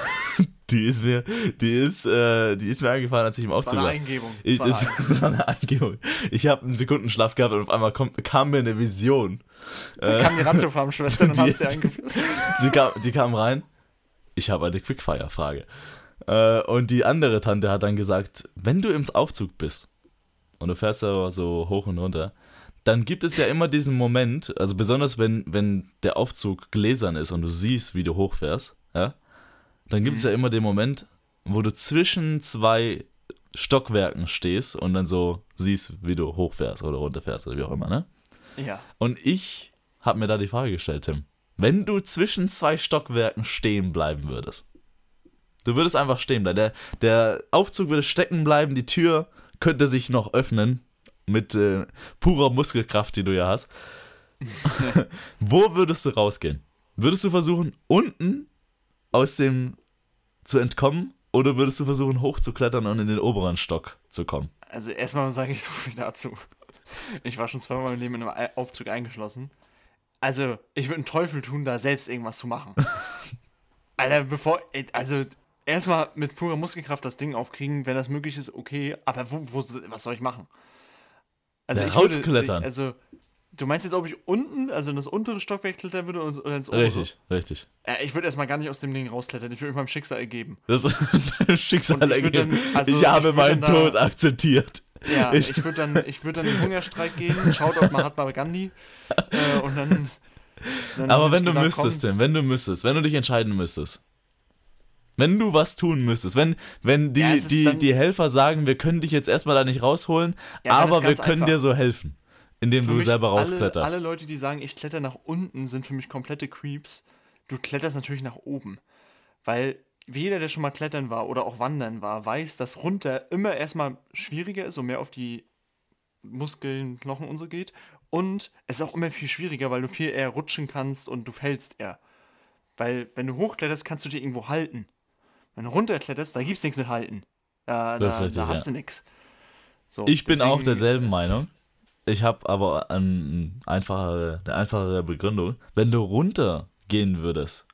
Die ist mir, die ist, äh, die ist mir eingefallen, als ich im Aufzug war eine Eingebung. Ich, Das war das, eine das war eine Eingebung. Ich habe einen Sekundenschlaf gehabt und auf einmal kommt, kam mir eine Vision. Da kam die Ratiofarm-Schwester und hat sie eingeflößt. Sie kam, die kam rein. Ich habe eine Quickfire-Frage. Äh, und die andere Tante hat dann gesagt, wenn du im Aufzug bist und du fährst da so hoch und runter, dann gibt es ja immer diesen Moment, also besonders wenn, wenn der Aufzug gläsern ist und du siehst, wie du hochfährst, ja, dann gibt es ja immer den Moment, wo du zwischen zwei Stockwerken stehst und dann so siehst, wie du hochfährst oder runterfährst oder wie auch immer, ne? Ja. Und ich habe mir da die Frage gestellt, Tim. Wenn du zwischen zwei Stockwerken stehen bleiben würdest, du würdest einfach stehen bleiben. Der, der Aufzug würde stecken bleiben, die Tür könnte sich noch öffnen mit äh, purer Muskelkraft, die du ja hast. Wo würdest du rausgehen? Würdest du versuchen, unten aus dem zu entkommen oder würdest du versuchen, hochzuklettern und in den oberen Stock zu kommen? Also erstmal sage ich so viel dazu. Ich war schon zweimal im Leben in einem Ei- Aufzug eingeschlossen. Also, ich würde einen Teufel tun, da selbst irgendwas zu machen. Alter, bevor. Also, erstmal mit purer Muskelkraft das Ding aufkriegen, wenn das möglich ist, okay. Aber wo, wo, was soll ich machen? Also, Ja, ich würde- rausklettern. Also, du meinst jetzt, ob ich unten, also in das untere Stockwerk klettern würde oder ins obere? Richtig, richtig. Äh, ich würde erstmal gar nicht aus dem Ding rausklettern. Ich würde mich meinem Schicksal ergeben. Das ist dein Schicksal ich ergeben. dann- also ich ich habe würd meinen da- Tod akzeptiert. Ja, Ich- ich, würde dann, ich würd dann in den Hungerstreik gehen, schaut auf Mahatma Gandhi äh, und dann. dann Aber wenn ich du gesagt, müsstest, komm, Tim, wenn du müsstest, wenn du dich entscheiden müsstest, wenn du was tun müsstest, wenn, wenn die, Ja, die, die Helfer sagen, wir können dich jetzt erstmal da nicht rausholen, Ja, aber wir können einfach. dir so helfen, indem für du selber alle, rauskletterst. Alle Leute, die sagen, ich kletter nach unten, sind für mich komplette Creeps. Du kletterst natürlich nach oben. Weil jeder, der schon mal klettern war oder auch wandern war, weiß, dass runter immer erstmal schwieriger ist und mehr auf die Muskeln, Knochen und so geht. Und es ist auch immer viel schwieriger, weil du viel eher rutschen kannst und du fällst eher. Weil, wenn du hochkletterst, kannst du dich irgendwo halten. Wenn du runterkletterst, da gibt's nichts mit halten. Da, da, richtig, da hast ja. du nichts. So, ich bin auch derselben Meinung. Ich habe aber an einfachere, eine einfachere Begründung. Wenn du runtergehen würdest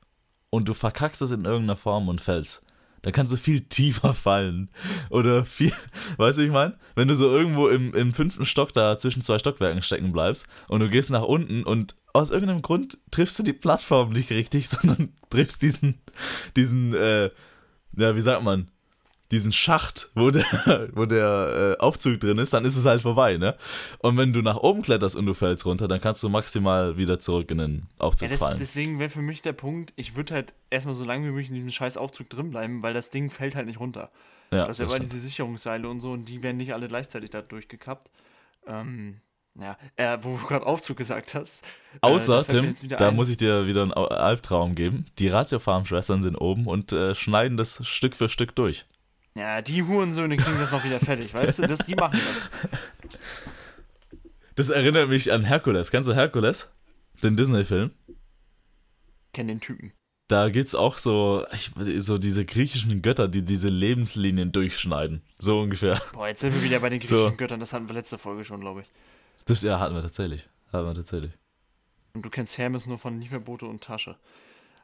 und du verkackst es in irgendeiner Form und fällst, dann kannst du viel tiefer fallen. Oder viel, weißt du, ich meine? Wenn du so irgendwo im, im fünften Stock da zwischen zwei Stockwerken stecken bleibst und du gehst nach unten und aus irgendeinem Grund triffst du die Plattform nicht richtig, sondern triffst diesen, diesen, äh, ja, wie sagt man, diesen Schacht, wo der, wo der äh, Aufzug drin ist, dann ist es halt vorbei, ne? Und wenn du nach oben kletterst und du fällst runter, dann kannst du maximal wieder zurück in den Aufzug Ja, das, fallen. deswegen wäre für mich der Punkt, ich würde halt erstmal so lange wie möglich in diesem scheiß Aufzug drin bleiben, weil das Ding fällt halt nicht runter. ja, Das ist ja immer diese Sicherungsseile und so und die werden nicht alle gleichzeitig da durchgekappt. Ähm, ja, äh, wo du gerade Aufzug gesagt hast. äh, Außer, mir Tim, da ein- muss ich dir wieder einen Au- Albtraum geben. Die Ratiofarm-Schwestern sind oben und äh, schneiden das Stück für Stück durch. Ja, die Hurensöhne kriegen das noch wieder fertig, weißt du? Das, die machen das. Das erinnert mich an Herkules. Kennst du Herkules? Den Disney-Film? Kenn den Typen. da gibt es auch so, ich, so diese griechischen Götter, die diese Lebenslinien durchschneiden. So ungefähr. Boah, jetzt sind wir wieder bei den griechischen so. Göttern. Das hatten wir letzte Folge schon, glaube ich. Das ja, hatten wir tatsächlich. Hatten wir tatsächlich. Und du kennst Hermes nur von Lieferbote und Tasche.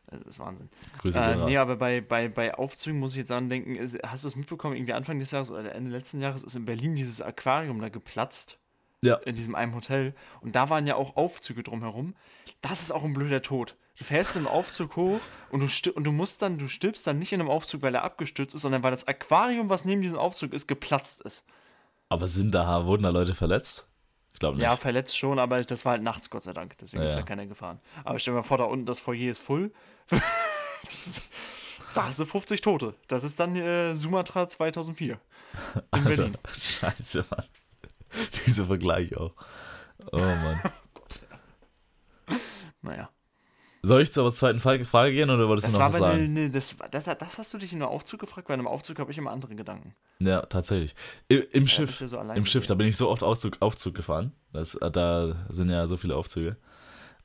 Das ist Wahnsinn. Grüße äh, nee, aber bei, bei, bei Aufzügen muss ich jetzt andenken, ist, hast du es mitbekommen, irgendwie Anfang des Jahres oder Ende letzten Jahres ist in Berlin dieses Aquarium da geplatzt. Ja. In diesem einen Hotel. Und da waren ja auch Aufzüge drumherum. Das ist auch ein blöder Tod. Du fährst im Aufzug hoch und du, und du musst dann, du stirbst dann nicht in einem Aufzug, weil er abgestürzt ist, sondern weil das Aquarium, was neben diesem Aufzug ist, geplatzt ist. Aber sind da, wurden da Leute verletzt? Ich glaube nicht. Ja, verletzt schon, aber das war halt nachts, Gott sei Dank. Deswegen ja, ist da keiner gefahren. Aber stell dir mal vor, da unten das Foyer ist voll. da hast du 50 Tote. Das ist dann äh, Sumatra 2004. In Alter, Berlin. Scheiße, Mann. Dieser Vergleich auch. Oh Mann. oh Gott, ja. Naja. Soll ich zur zweiten Frage gehen oder wolltest das du noch was sagen? Ne, ne, das, das, das, hast du dich in einem Aufzug gefragt, weil in einem Aufzug habe ich immer andere Gedanken. Ja, tatsächlich. Im, im ja, Schiff, so im Schiff, da bin ich so oft Aufzug, Aufzug gefahren. Das, da sind ja so viele Aufzüge.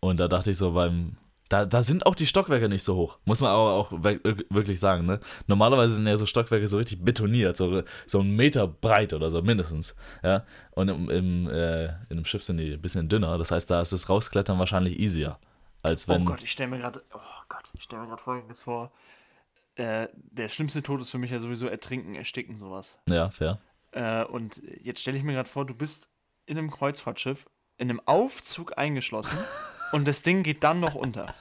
Und da dachte ich so beim, da, da sind auch die Stockwerke nicht so hoch. Muss man aber auch wirklich sagen, ne? Normalerweise sind ja so Stockwerke so richtig betoniert, so, so einen Meter breit oder so, mindestens. Ja. Und im, im, äh, in einem Schiff sind die ein bisschen dünner. Das heißt, da ist das Rausklettern wahrscheinlich easier. Als wenn. Oh Gott, ich stelle mir gerade. Oh Gott, ich stelle mir gerade folgendes vor. Äh, der schlimmste Tod ist für mich ja sowieso ertrinken, ersticken, sowas. Ja, fair. Äh, und jetzt stelle ich mir gerade vor, du bist in einem Kreuzfahrtschiff, in einem Aufzug eingeschlossen und das Ding geht dann noch unter.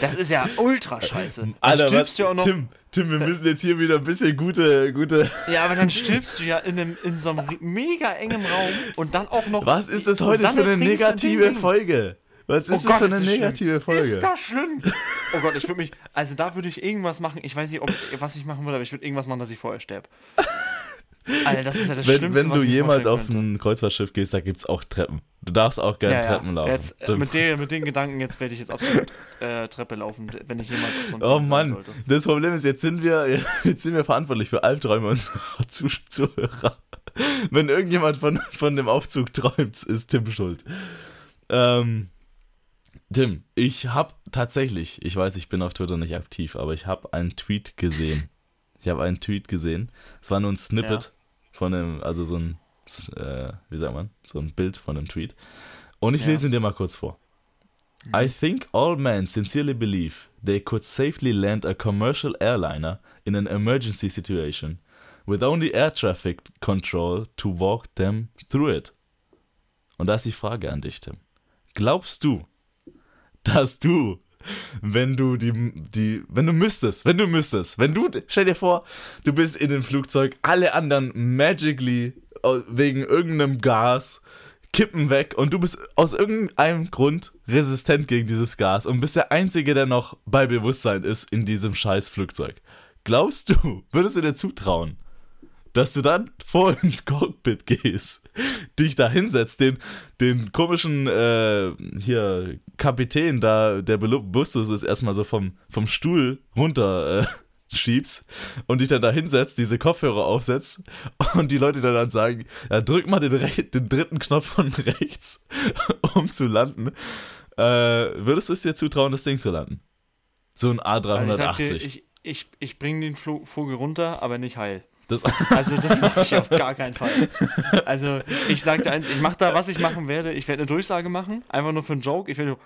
Das ist ja ultra scheiße. Dann Alter, stirbst du auch noch. Tim, Tim, wir müssen jetzt hier wieder ein bisschen gute, gute. Ja, aber dann stirbst du ja in, einem, in so einem mega engem Raum und dann auch noch. Was ist das heute für eine negative Folge? Was ist oh das Gott, für eine negative Folge? Ist das schlimm? Oh Gott, ich würde mich. Also da würde ich irgendwas machen. Ich weiß nicht, ob, was ich machen würde, aber ich würde irgendwas machen, dass ich vorher sterbe. Alter, das ist ja das wenn, Schlimmste, Wenn du jemals auf ein Kreuzfahrtschiff gehst, da gibt es auch Treppen. Du darfst auch gerne ja, ja. Treppen laufen. Jetzt, mit, den, mit den Gedanken, jetzt werde ich jetzt absolut äh, Treppe laufen, wenn ich jemals auf so ein Oh Mann, sollte. das Problem ist, jetzt sind wir, jetzt sind wir verantwortlich für Albträume unserer Zuhörer. Wenn irgendjemand von, von dem Aufzug träumt, ist Tim schuld. Ähm, Tim, ich habe tatsächlich, ich weiß, ich bin auf Twitter nicht aktiv, aber ich habe einen Tweet gesehen. Ich habe einen Tweet gesehen. Es war nur ein Snippet ja. von einem, also so ein, äh, wie sagt man, so ein Bild von einem Tweet. Und ich ja. lese ihn dir mal kurz vor. Mhm. I think all men sincerely believe they could safely land a commercial airliner in an emergency situation with only air traffic control to walk them through it. Und da ist die Frage an dich, Tim. Glaubst du, dass du, wenn du die, die, wenn du müsstest, wenn du müsstest, wenn du, stell dir vor, du bist in dem Flugzeug, alle anderen magically wegen irgendeinem Gas kippen weg und du bist aus irgendeinem Grund resistent gegen dieses Gas und bist der Einzige, der noch bei Bewusstsein ist in diesem scheiß Flugzeug. Glaubst du, würdest du dir zutrauen, dass du dann vor ins Cockpit gehst, dich da hinsetzt, den, den komischen äh, hier Kapitän da, der Bustus ist, erstmal so vom, vom Stuhl runter äh, schiebst und dich dann da hinsetzt, diese Kopfhörer aufsetzt und die Leute dann, sagen, ja, drück mal den, den dritten Knopf von rechts, um zu landen. Äh, würdest du es dir zutrauen, das Ding zu landen? So ein A380. Also ich, ich, ich, ich bringe den Vogel runter, aber nicht heil. Das also das mache ich auf gar keinen Fall. Also ich sagte eins, ich mache da, was ich machen werde. Ich werde eine Durchsage machen, einfach nur für einen Joke. Ich werde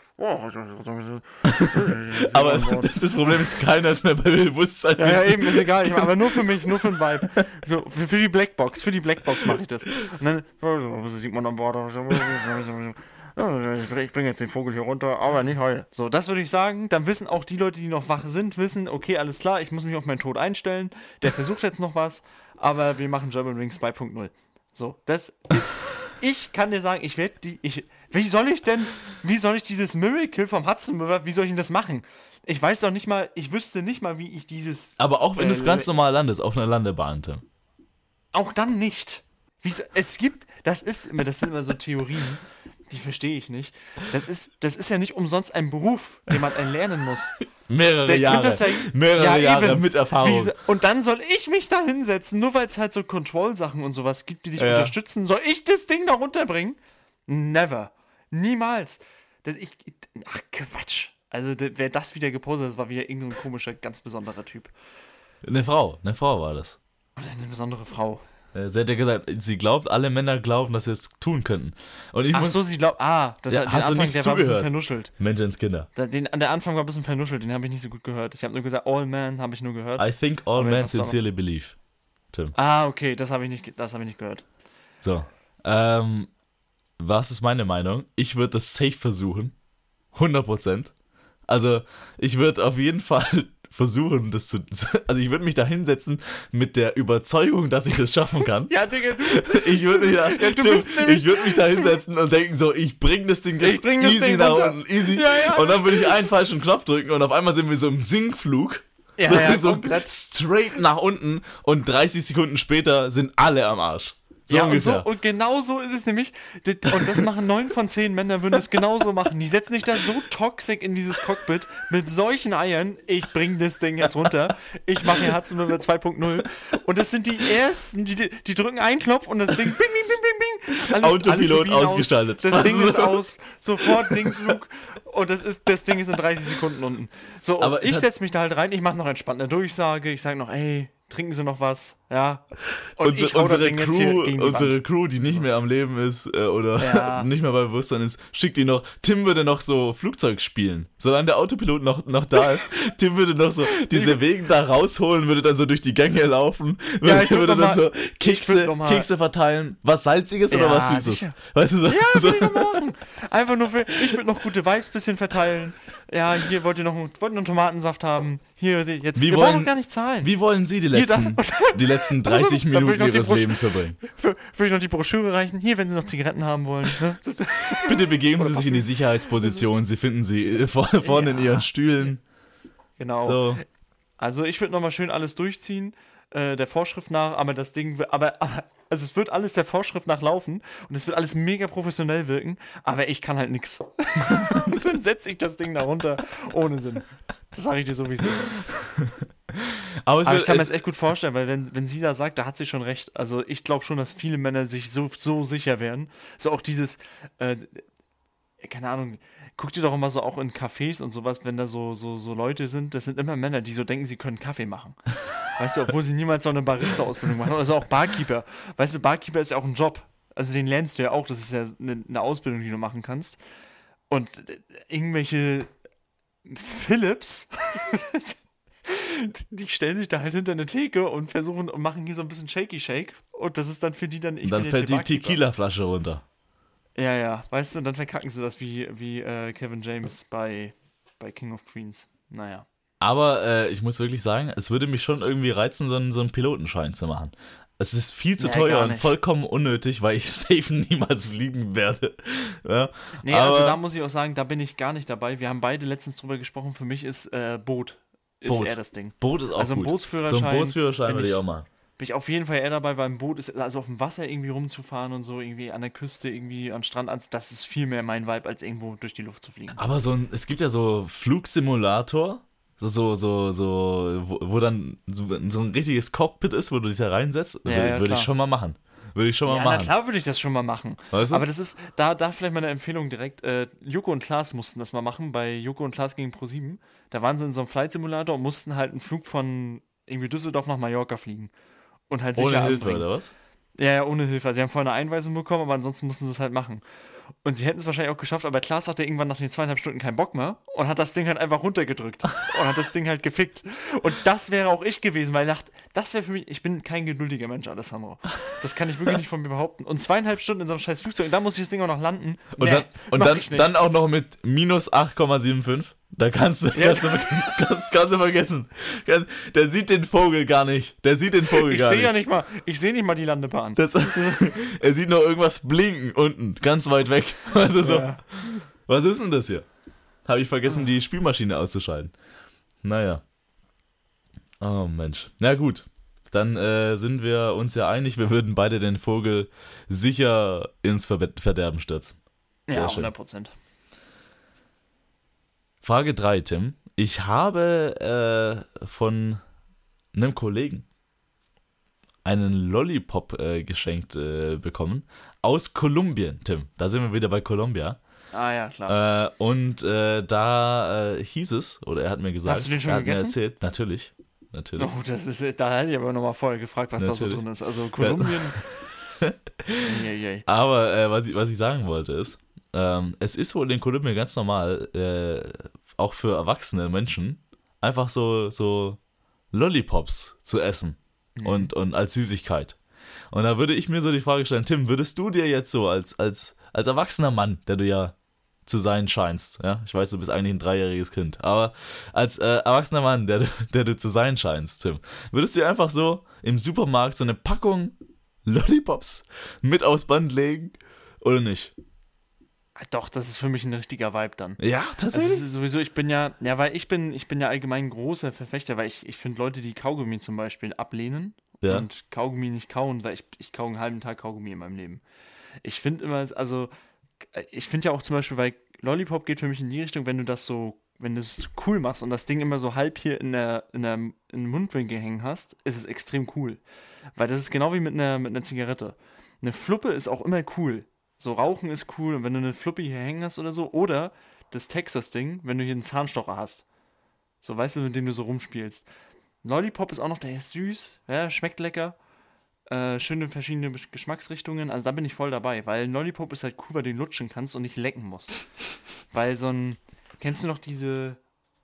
Aber das Problem ist, keiner ist mehr bei Bewusstsein. Ja, ja eben, ist egal. Ich aber nur für mich, nur für den Vibe. So, für, für die Blackbox, für die Blackbox mache ich das. Und dann sieht man an Bord ich bringe jetzt den Vogel hier runter, aber nicht heul. So, das würde ich sagen. Dann wissen auch die Leute, die noch wach sind, wissen, okay, alles klar, ich muss mich auf meinen Tod einstellen. Der versucht jetzt noch was, aber wir machen German Wings 2.0. So, das. Ich kann dir sagen, ich werde die. Ich, wie soll ich denn. Wie soll ich dieses Miracle vom Hudson River, wie soll ich denn das machen? Ich weiß doch nicht mal, ich wüsste nicht mal, wie ich dieses. Aber auch wenn äh, du es ganz normal landest, auf einer Landebahn, Tim. Auch dann nicht. Wie, es gibt, das ist immer, das sind immer so Theorien die verstehe ich nicht. Das ist, das ist ja nicht umsonst ein Beruf, den man erlernen muss. Mehrere Der Jahre. Ja, mehrere ja, Jahre eben. mit Erfahrung. Wie, und dann soll ich mich da hinsetzen, nur weil es halt so Control-Sachen und sowas gibt, die dich ja. unterstützen. Soll ich das Ding da runterbringen? Never. Niemals. Das, ich, ach, Quatsch. Also, wer das wieder gepostet hat, das war wieder irgendein komischer, ganz besonderer Typ. Eine Frau, eine Frau war das. Oder eine besondere Frau. Äh, Sie hat ja gesagt, sie glaubt, alle Männer glauben, dass sie es tun könnten. Und ich Ach muss. so, sie glaubt. Ah, das Ja, hat, hast du Anfang, nicht der war ein bisschen zugehört? vernuschelt. Menschenskinder. Den, der Anfang war ein bisschen vernuschelt, den habe ich nicht so gut gehört. Ich habe nur gesagt, All Man habe ich nur gehört. I think all men sincerely believe. Tim. ah, okay, das habe ich, nicht das hab ich nicht gehört. So. Ähm, was ist meine Meinung? Ich würde das safe versuchen. 100%. Also, ich würde auf jeden Fall versuchen, das zu. Also, ich würde mich da hinsetzen mit der Überzeugung, dass ich das schaffen kann. Ja, Digga, du. Ich würde mich, da, du bist nämlich- ich würd mich da hinsetzen und denken so, ich bring das Ding jetzt Ich bring das easy Ding nach runter. unten, easy. Ja, ja. und dann würde ich einen falschen Knopf drücken und auf einmal sind wir so im Sinkflug. Ja, so, ja, so straight nach unten und 30 Sekunden später sind alle am Arsch. So ja, und, so, und genau so ist es nämlich. Und das machen neun von zehn Männer, würden es genauso machen. Die setzen sich da so toxisch in dieses Cockpit mit solchen Eiern. Ich bring das Ding jetzt runter. Ich mache hier Hudson 2.0. Und das sind die ersten, die, die drücken einen Knopf und das Ding bing, bing, bing, bing, bing. Alle, Autopilot aus, ausgeschaltet. Das Was Ding ist aus. Sofort Sinkflug. Und das, ist, das Ding ist in 30 Sekunden unten. So, Aber ich das- setze mich da halt rein. Ich mache noch entspannt eine Durchsage. Ich sage noch, ey, trinken Sie noch was? Ja. Und das unsere, Crew, gegen die Wand. unsere Crew, die nicht mehr am Leben ist äh, oder Ja. nicht mehr bei Bewusstsein ist, schickt die noch. Tim würde noch so Flugzeug spielen. Solange der Autopilot noch, noch da ist, Tim würde noch so diese Wegen da rausholen, würde dann so durch die Gänge laufen, würde, Ja, ich würd würde noch dann mal- so Kekse, noch Kekse verteilen. Was Salziges oder Ja, was Süßes? sicher. Weißt du so? Ja, so würde ich noch machen. Einfach nur für, ich würde noch gute Vibes bisschen verteilen. Ja, hier wollt ihr noch, wollt ihr noch einen Tomatensaft haben. Hier, jetzt, Wie wir wollen- brauchen gar nicht zahlen. Wie wollen Sie die letzten, die letzten Also, 30 da würd ich Minuten Ihres Lebens verbringen? Würde ich noch die Broschüre reichen? Hier, wenn Sie noch Zigaretten haben wollen. Ne? Bitte begeben Sie sich in die Sicherheitsposition. Sie finden sie äh, vor- vorne in Ja. Ihren Stühlen. genau. So. Also ich würde nochmal schön alles durchziehen, äh, der Vorschrift nach, aber das Ding, aber, aber also es wird alles der Vorschrift nach laufen und es wird alles mega professionell wirken, aber ich kann halt nix. Und dann setze ich das Ding da runter, ohne Sinn. Das sage ich dir so, wie es ist. Aber, Aber ich kann mir das echt gut vorstellen, weil wenn, wenn sie da sagt, da hat sie schon recht. Also ich glaube schon, dass viele Männer sich so, so sicher wären. So auch dieses, äh, keine Ahnung, guck dir doch immer so auch in Cafés und sowas, wenn da so, so, so Leute sind, das sind immer Männer, die so denken, sie können Kaffee machen. Weißt du, obwohl sie niemals so eine Barista-Ausbildung machen. Also auch Barkeeper. Weißt du, Barkeeper ist ja auch ein Job. Also den lernst du ja auch, das ist ja eine, eine Ausbildung, die du machen kannst. Und äh, irgendwelche Philips, die stellen sich da halt hinter eine Theke und versuchen und machen hier so ein bisschen Shaky Shake. Und das ist dann für die dann, ich dann bin fällt die. Tequila-Flasche runter. Ja, ja, weißt du, und dann verkacken sie das wie, wie äh, Kevin James bei, bei King of Queens. Naja. Aber äh, ich muss wirklich sagen, es würde mich schon irgendwie reizen, so einen, so einen Pilotenschein zu machen. Es ist viel zu Nee, teuer und vollkommen unnötig, weil ich safe niemals fliegen werde. Ja, Nee, also da muss ich auch sagen, da bin ich gar nicht dabei. Wir haben beide letztens drüber gesprochen. Für mich ist äh, Boot. Ist Boot. eher das Ding. Boot ist auch Also ein gut. Bootsführerschein so ein Bootsführerschein würde ich auch machen. Bin ich auf jeden Fall eher dabei, weil ein Boot ist, also auf dem Wasser irgendwie rumzufahren und so, irgendwie an der Küste, irgendwie am Strand, als- das ist viel mehr mein Vibe, als irgendwo durch die Luft zu fliegen. Aber so ein, es gibt ja so Flugsimulator, so, so, so, wo, wo dann so, so ein richtiges Cockpit ist, wo du dich da reinsetzt. Ja, würde ja, ich schon mal machen. Würde ich schon mal Ja, na machen. klar würde ich das schon mal machen. Weißt du? Aber das ist, da, da vielleicht meine Empfehlung direkt. Äh, Joko und Klaas mussten das mal machen, bei Joko und Klaas gegen Pro7. Da waren sie in so einem Flight Simulator und mussten halt einen Flug von irgendwie Düsseldorf nach Mallorca fliegen. Und halt sicher Ohne Hilfe, anbringen. oder was? Ja, ja, ohne Hilfe. Also, sie haben vorher eine Einweisung bekommen, aber ansonsten mussten sie es halt machen. Und sie hätten es wahrscheinlich auch geschafft, aber Klaas hatte irgendwann nach den zweieinhalb Stunden keinen Bock mehr und hat das Ding halt einfach runtergedrückt und hat das Ding halt gefickt. Und das wäre auch ich gewesen, weil ich dachte, das wäre für mich, ich bin kein geduldiger Mensch, Alessandro. Das kann ich wirklich nicht von mir behaupten. Und zweieinhalb Stunden in so einem scheiß Flugzeug, und da muss ich das Ding auch noch landen. Und, Nee, dann, und dann, dann auch noch mit minus 8,75. Da kannst du, kannst, du, kannst, kannst du vergessen. Der sieht den Vogel gar nicht. Der sieht den Vogel ich gar sehe nicht. ja nicht mal, ich sehe nicht mal die Landebahn. Das, er sieht nur irgendwas blinken unten, ganz weit weg. Also so, Ja. was ist denn das hier? Habe ich vergessen, die Spülmaschine auszuschalten. Naja. Oh Mensch. Na gut. Dann äh, sind wir uns ja einig, wir würden beide den Vogel sicher ins Ver Verderben stürzen. Ja, Sehr schön. 100 Prozent. Frage 3, Tim. Ich habe äh, von einem Kollegen einen Lollipop äh, geschenkt äh, bekommen aus Kolumbien, Tim. Da sind wir wieder bei Kolumbia. Ah ja, klar. Äh, und äh, da äh, hieß es, oder er hat mir gesagt, Hast du den schon er hat gegessen? mir erzählt, natürlich. Natürlich. Oh, das ist, da hätte ich aber nochmal vorher gefragt, was da so Natürlich. drin ist. Also Kolumbien. Eieiei. Aber äh, was, ich, was ich sagen wollte ist, ähm, es ist wohl in Kolumbien ganz normal, äh, auch für erwachsene Menschen, einfach so, so Lollipops zu essen und, und als Süßigkeit. Und da würde ich mir so die Frage stellen, Tim, würdest du dir jetzt so als, als, als erwachsener Mann, der du ja zu sein scheinst, ja, ich weiß, du bist eigentlich ein dreijähriges Kind, aber als äh, erwachsener Mann, der, du- der du zu sein scheinst, Tim, würdest du dir einfach so im Supermarkt so eine Packung Lollipops mit aufs Band legen oder nicht? Doch, das ist für mich ein richtiger Vibe dann. Ja, Also tatsächlich. ist sowieso, ich bin ja, ja, weil ich bin, ich bin ja allgemein ein großer Verfechter, weil ich, ich finde Leute, die Kaugummi zum Beispiel ablehnen Ja. und Kaugummi nicht kauen, weil ich, ich kau einen halben Tag Kaugummi in meinem Leben. Ich finde immer, also, ich finde ja auch zum Beispiel, weil Lollipop geht für mich in die Richtung, wenn du das so, wenn du es cool machst und das Ding immer so halb hier in der, in der, in den Mundwinkel hängen hast, ist es extrem cool. Weil das ist genau wie mit einer, mit einer Zigarette. Eine Fluppe ist auch immer cool. So Rauchen ist cool und wenn du eine Fluppe hier hängen hast oder so, oder das Texas-Ding, wenn du hier einen Zahnstocher hast. So, weißt du, mit dem du so rumspielst. Lollipop ist auch noch, der ist süß, ja, schmeckt lecker. Äh, schöne verschiedene Geschmacksrichtungen. Also da bin ich voll dabei, weil Lollipop ist halt cool, weil du ihn lutschen kannst und nicht lecken musst. weil so ein, kennst du noch diese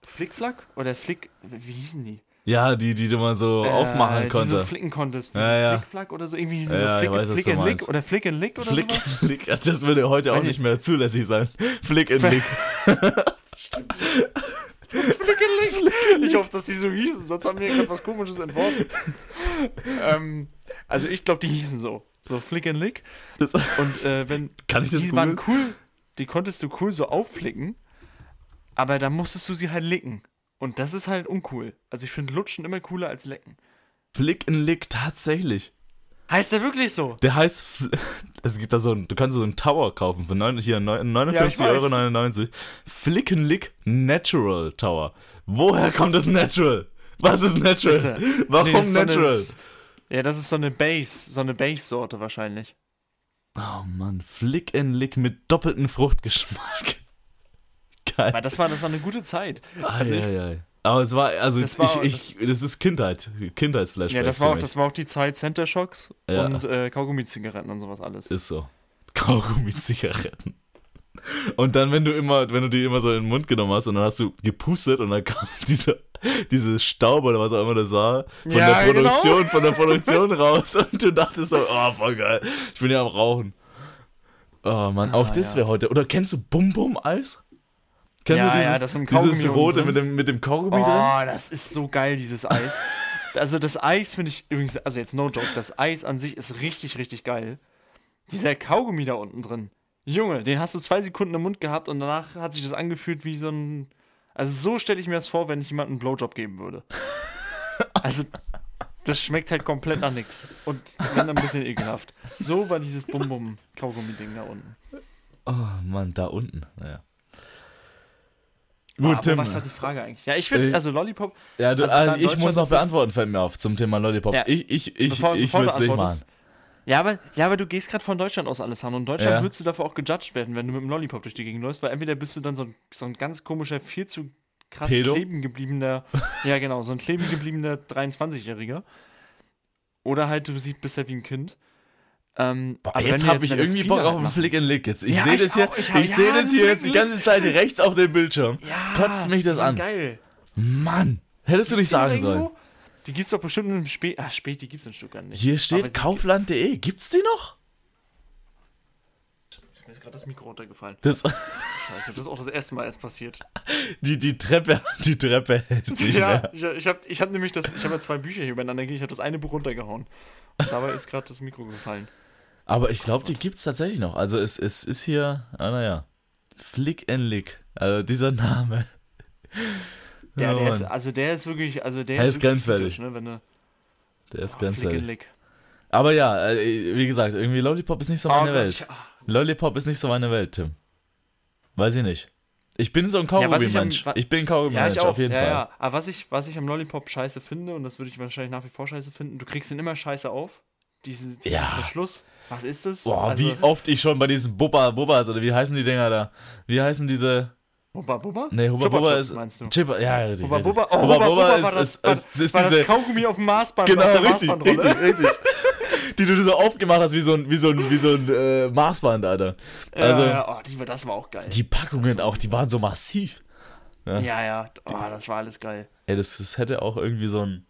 Flickflack oder Flick, wie hießen die? Ja, die, die du mal so aufmachen Äh, Die konnte. so flicken konntest. Ja, ja. Flickflack oder so, irgendwie hieß Ja, so ja, Flick, weiß, Flick du and Lick oder Flick and Lick oder Flick, sowas. Flick, das würde heute auch Weiß nicht ich- mehr zulässig sein. Flick in Lick. Flick and Lick. Ich hoffe, dass die so hießen, sonst haben wir gerade was komisches entworfen. ähm, also ich glaube, die hießen so. So Flick and Lick. Das, Und äh, wenn Kann ich das die waren googeln? cool, die konntest du cool so aufflicken, aber da musstest du sie halt licken. Und das ist halt uncool. Also ich finde Lutschen immer cooler als lecken. Flick in Lick, tatsächlich. Heißt der wirklich so? Der heißt, es gibt da so ein, du kannst so einen Tower kaufen für neun, hier neun- 59,99 Ja. Euro. Flick and Lick Natural Tower. Woher kommt das Natural? Was ist Natural? Ist Warum Nee, ist so eine- Natural? ja, das ist so eine Base, so eine Base-Sorte wahrscheinlich. Oh Mann, Flick and Lick mit doppeltem Fruchtgeschmack. Geil. Aber das war, das war eine gute Zeit. Also ich, Eieiei. Aber es war, also Das war- ich, ich, das ist Kindheit, Kindheitsflashbacks ja, das war, auch, das war auch die Zeit Center Shocks Ja. und äh, Kaugummi-Zigaretten und sowas alles. Ist so. Kaugummi-Zigaretten. Und dann, wenn du immer, wenn du die immer so in den Mund genommen hast und dann hast du gepustet und dann kam dieser, diese Staub oder was auch immer das war, von Ja, der genau. Produktion, von der Produktion raus und du dachtest so, oh, voll geil, ich bin ja am Rauchen. Oh Mann, auch Ah, das ja. wäre heute. Oder kennst du Bum Bum Eis? Kennst Ja, du diese, ja, das mit dem dieses Kaugummi rote unten mit dem, mit dem Kaugummi drin? Oh, das ist so geil, dieses Eis. also das Eis finde ich übrigens, also jetzt no joke, das Eis an sich ist richtig, richtig geil. Dieser Kaugummi da unten drin. Junge, den hast du zwei Sekunden im Mund gehabt und danach hat sich das angefühlt wie so ein. Also so stelle ich mir das vor, wenn ich jemandem einen Blowjob geben würde. Also, das schmeckt halt komplett nach nichts. Und dann ein bisschen ekelhaft. So war dieses Bum-Bum-Kaugummi-Ding da unten. Oh Mann, da unten. Naja. Gut, Tim. was war die Frage eigentlich? Ja, ich finde, Äh, also Lollipop, Ja, du, Also also ich muss noch beantworten, fällt mir auf, zum Thema Lollipop. Ja. Ich, ich, ich, Bevor- ich du es nicht machen. Ja, aber, ja, aber du gehst gerade von Deutschland aus alles an. Und in Deutschland Ja. würdest du dafür auch gejudged werden, wenn du mit dem Lollipop durch die Gegend läufst, weil entweder bist du dann so ein, so ein ganz komischer, viel zu krass Pedo? kleben gebliebener, ja genau, so ein kleben gebliebener 23-Jähriger. Oder halt, du siehst, bist ja wie ein Kind. Ähm, Boah, aber jetzt habe ich irgendwie Bock halt auf einen machen- Flick and Lick jetzt. Ich Ja, sehe das hier, auch, ich, ich hab- sehe ja, das hier jetzt die ganze Zeit rechts auf dem Bildschirm. Ja, Kotzt mich das die an. Geil. Mann, hättest du nicht die sagen sollen. Die gibt's doch bestimmt im Spät. Ah, Spät, die gibt's in Stuttgart nicht. Hier steht kaufland.de. Gibt's die noch? Mir ist gerade das Mikro runtergefallen. Das, Scheiße, das ist auch das erste Mal erst passiert. die, die Treppe, die Treppe hält sich ja, mehr. ich, ich habe ich hab nämlich das, ich habe ja zwei Bücher hier übereinander gelegt, ich habe das eine Buch runtergehauen. Und dabei ist gerade das Mikro gefallen. Aber ich glaube, die gibt's tatsächlich noch. Also es, es ist hier, ah naja, Flick and Lick. Also dieser Name. Ja, Oh, der ist, also der ist wirklich, also der Er ist wirklich grenzwertig. ne, wenn du Der ist oh. Lick. Aber ja, äh, wie gesagt, irgendwie Lollipop ist nicht so Oh meine Gott, Welt. ich- ah. Lollipop ist nicht so meine Welt, Tim. Weiß ich nicht. Ich bin so ein Ja, ich Kaugummi-Mensch. am- wa- ich bin ein Ja, Kaugummi-Mensch, ich auch. auf jeden ja, Fall. Ja. Aber was ich, was ich am Lollipop scheiße finde, und das würde ich wahrscheinlich nach wie vor scheiße finden, du kriegst ihn immer scheiße auf. Diesen, diesen Ja. Verschluss. Was ist das? Boah, Also- wie oft ich schon bei diesen Bubba Bubbas oder wie heißen die Dinger da? Wie heißen diese. Hubba Bubba? Nee, Hubba Bubba ist. meinst du? Chippa, ja, richtig. Hubba. Bubba, oh, Hubba Bubba Bubba ist, das, ist, war, ist, ist war diese. das Kaugummi auf dem Maßband. Genau, richtig, richtig, richtig. Die du so aufgemacht hast wie so ein, wie so ein, wie so ein äh, Maßband, Alter. Also, ja, ja, oh, die, das war auch geil. die Packungen auch, die waren so massiv. ja, ja, oh, das war alles geil. Ey, das, das hätte auch irgendwie so ein.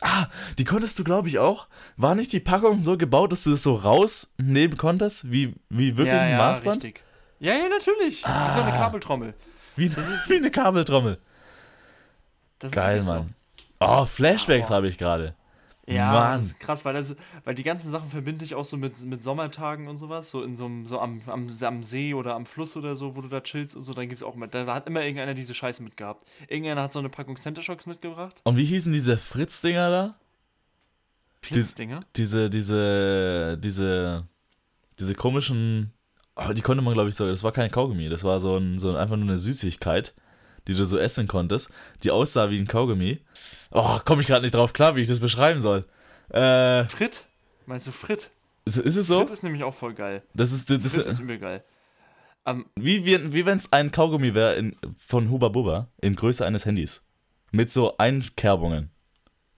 Ah, die konntest du, glaube ich, auch. War nicht die Packung so gebaut, dass du das so rausnehmen konntest, wie, wie wirklich ja, ein ja, Maßband? richtig. Ja, ja, natürlich. Wie so eine Ah. Kabeltrommel. Wie, wie eine Kabeltrommel. Das ist Geil, wirklich so. Mann. Oh, Flashbacks habe ich gerade. Ja, Mann. das ist krass, weil, das, weil die ganzen Sachen verbinde ich auch so mit, mit Sommertagen und sowas, so in so einem, so am, am, am See oder am Fluss oder so, wo du da chillst und so, dann gibt's auch immer, da hat immer irgendeiner diese Scheiße mitgehabt. Irgendeiner hat so eine Packung Center Shocks mitgebracht. Und wie hießen diese Fritz-Dinger da? Pilzdinger. Diese, diese, diese, diese komischen. Oh, die konnte man, glaube ich, so. Das war kein Kaugummi. Das war so, ein, so ein, einfach nur eine Süßigkeit, die du so essen konntest, die aussah wie ein Kaugummi. Oh, komme ich gerade nicht drauf klar, wie ich das beschreiben soll. Äh, Frit? Meinst du Frit? ist, ist es so? Frit ist nämlich auch voll geil. Das ist, das, Frit ist übel geil. Ähm, wie, wie, wie wenn es ein Kaugummi wäre von Huba Bubba in Größe eines Handys. Mit so Einkerbungen.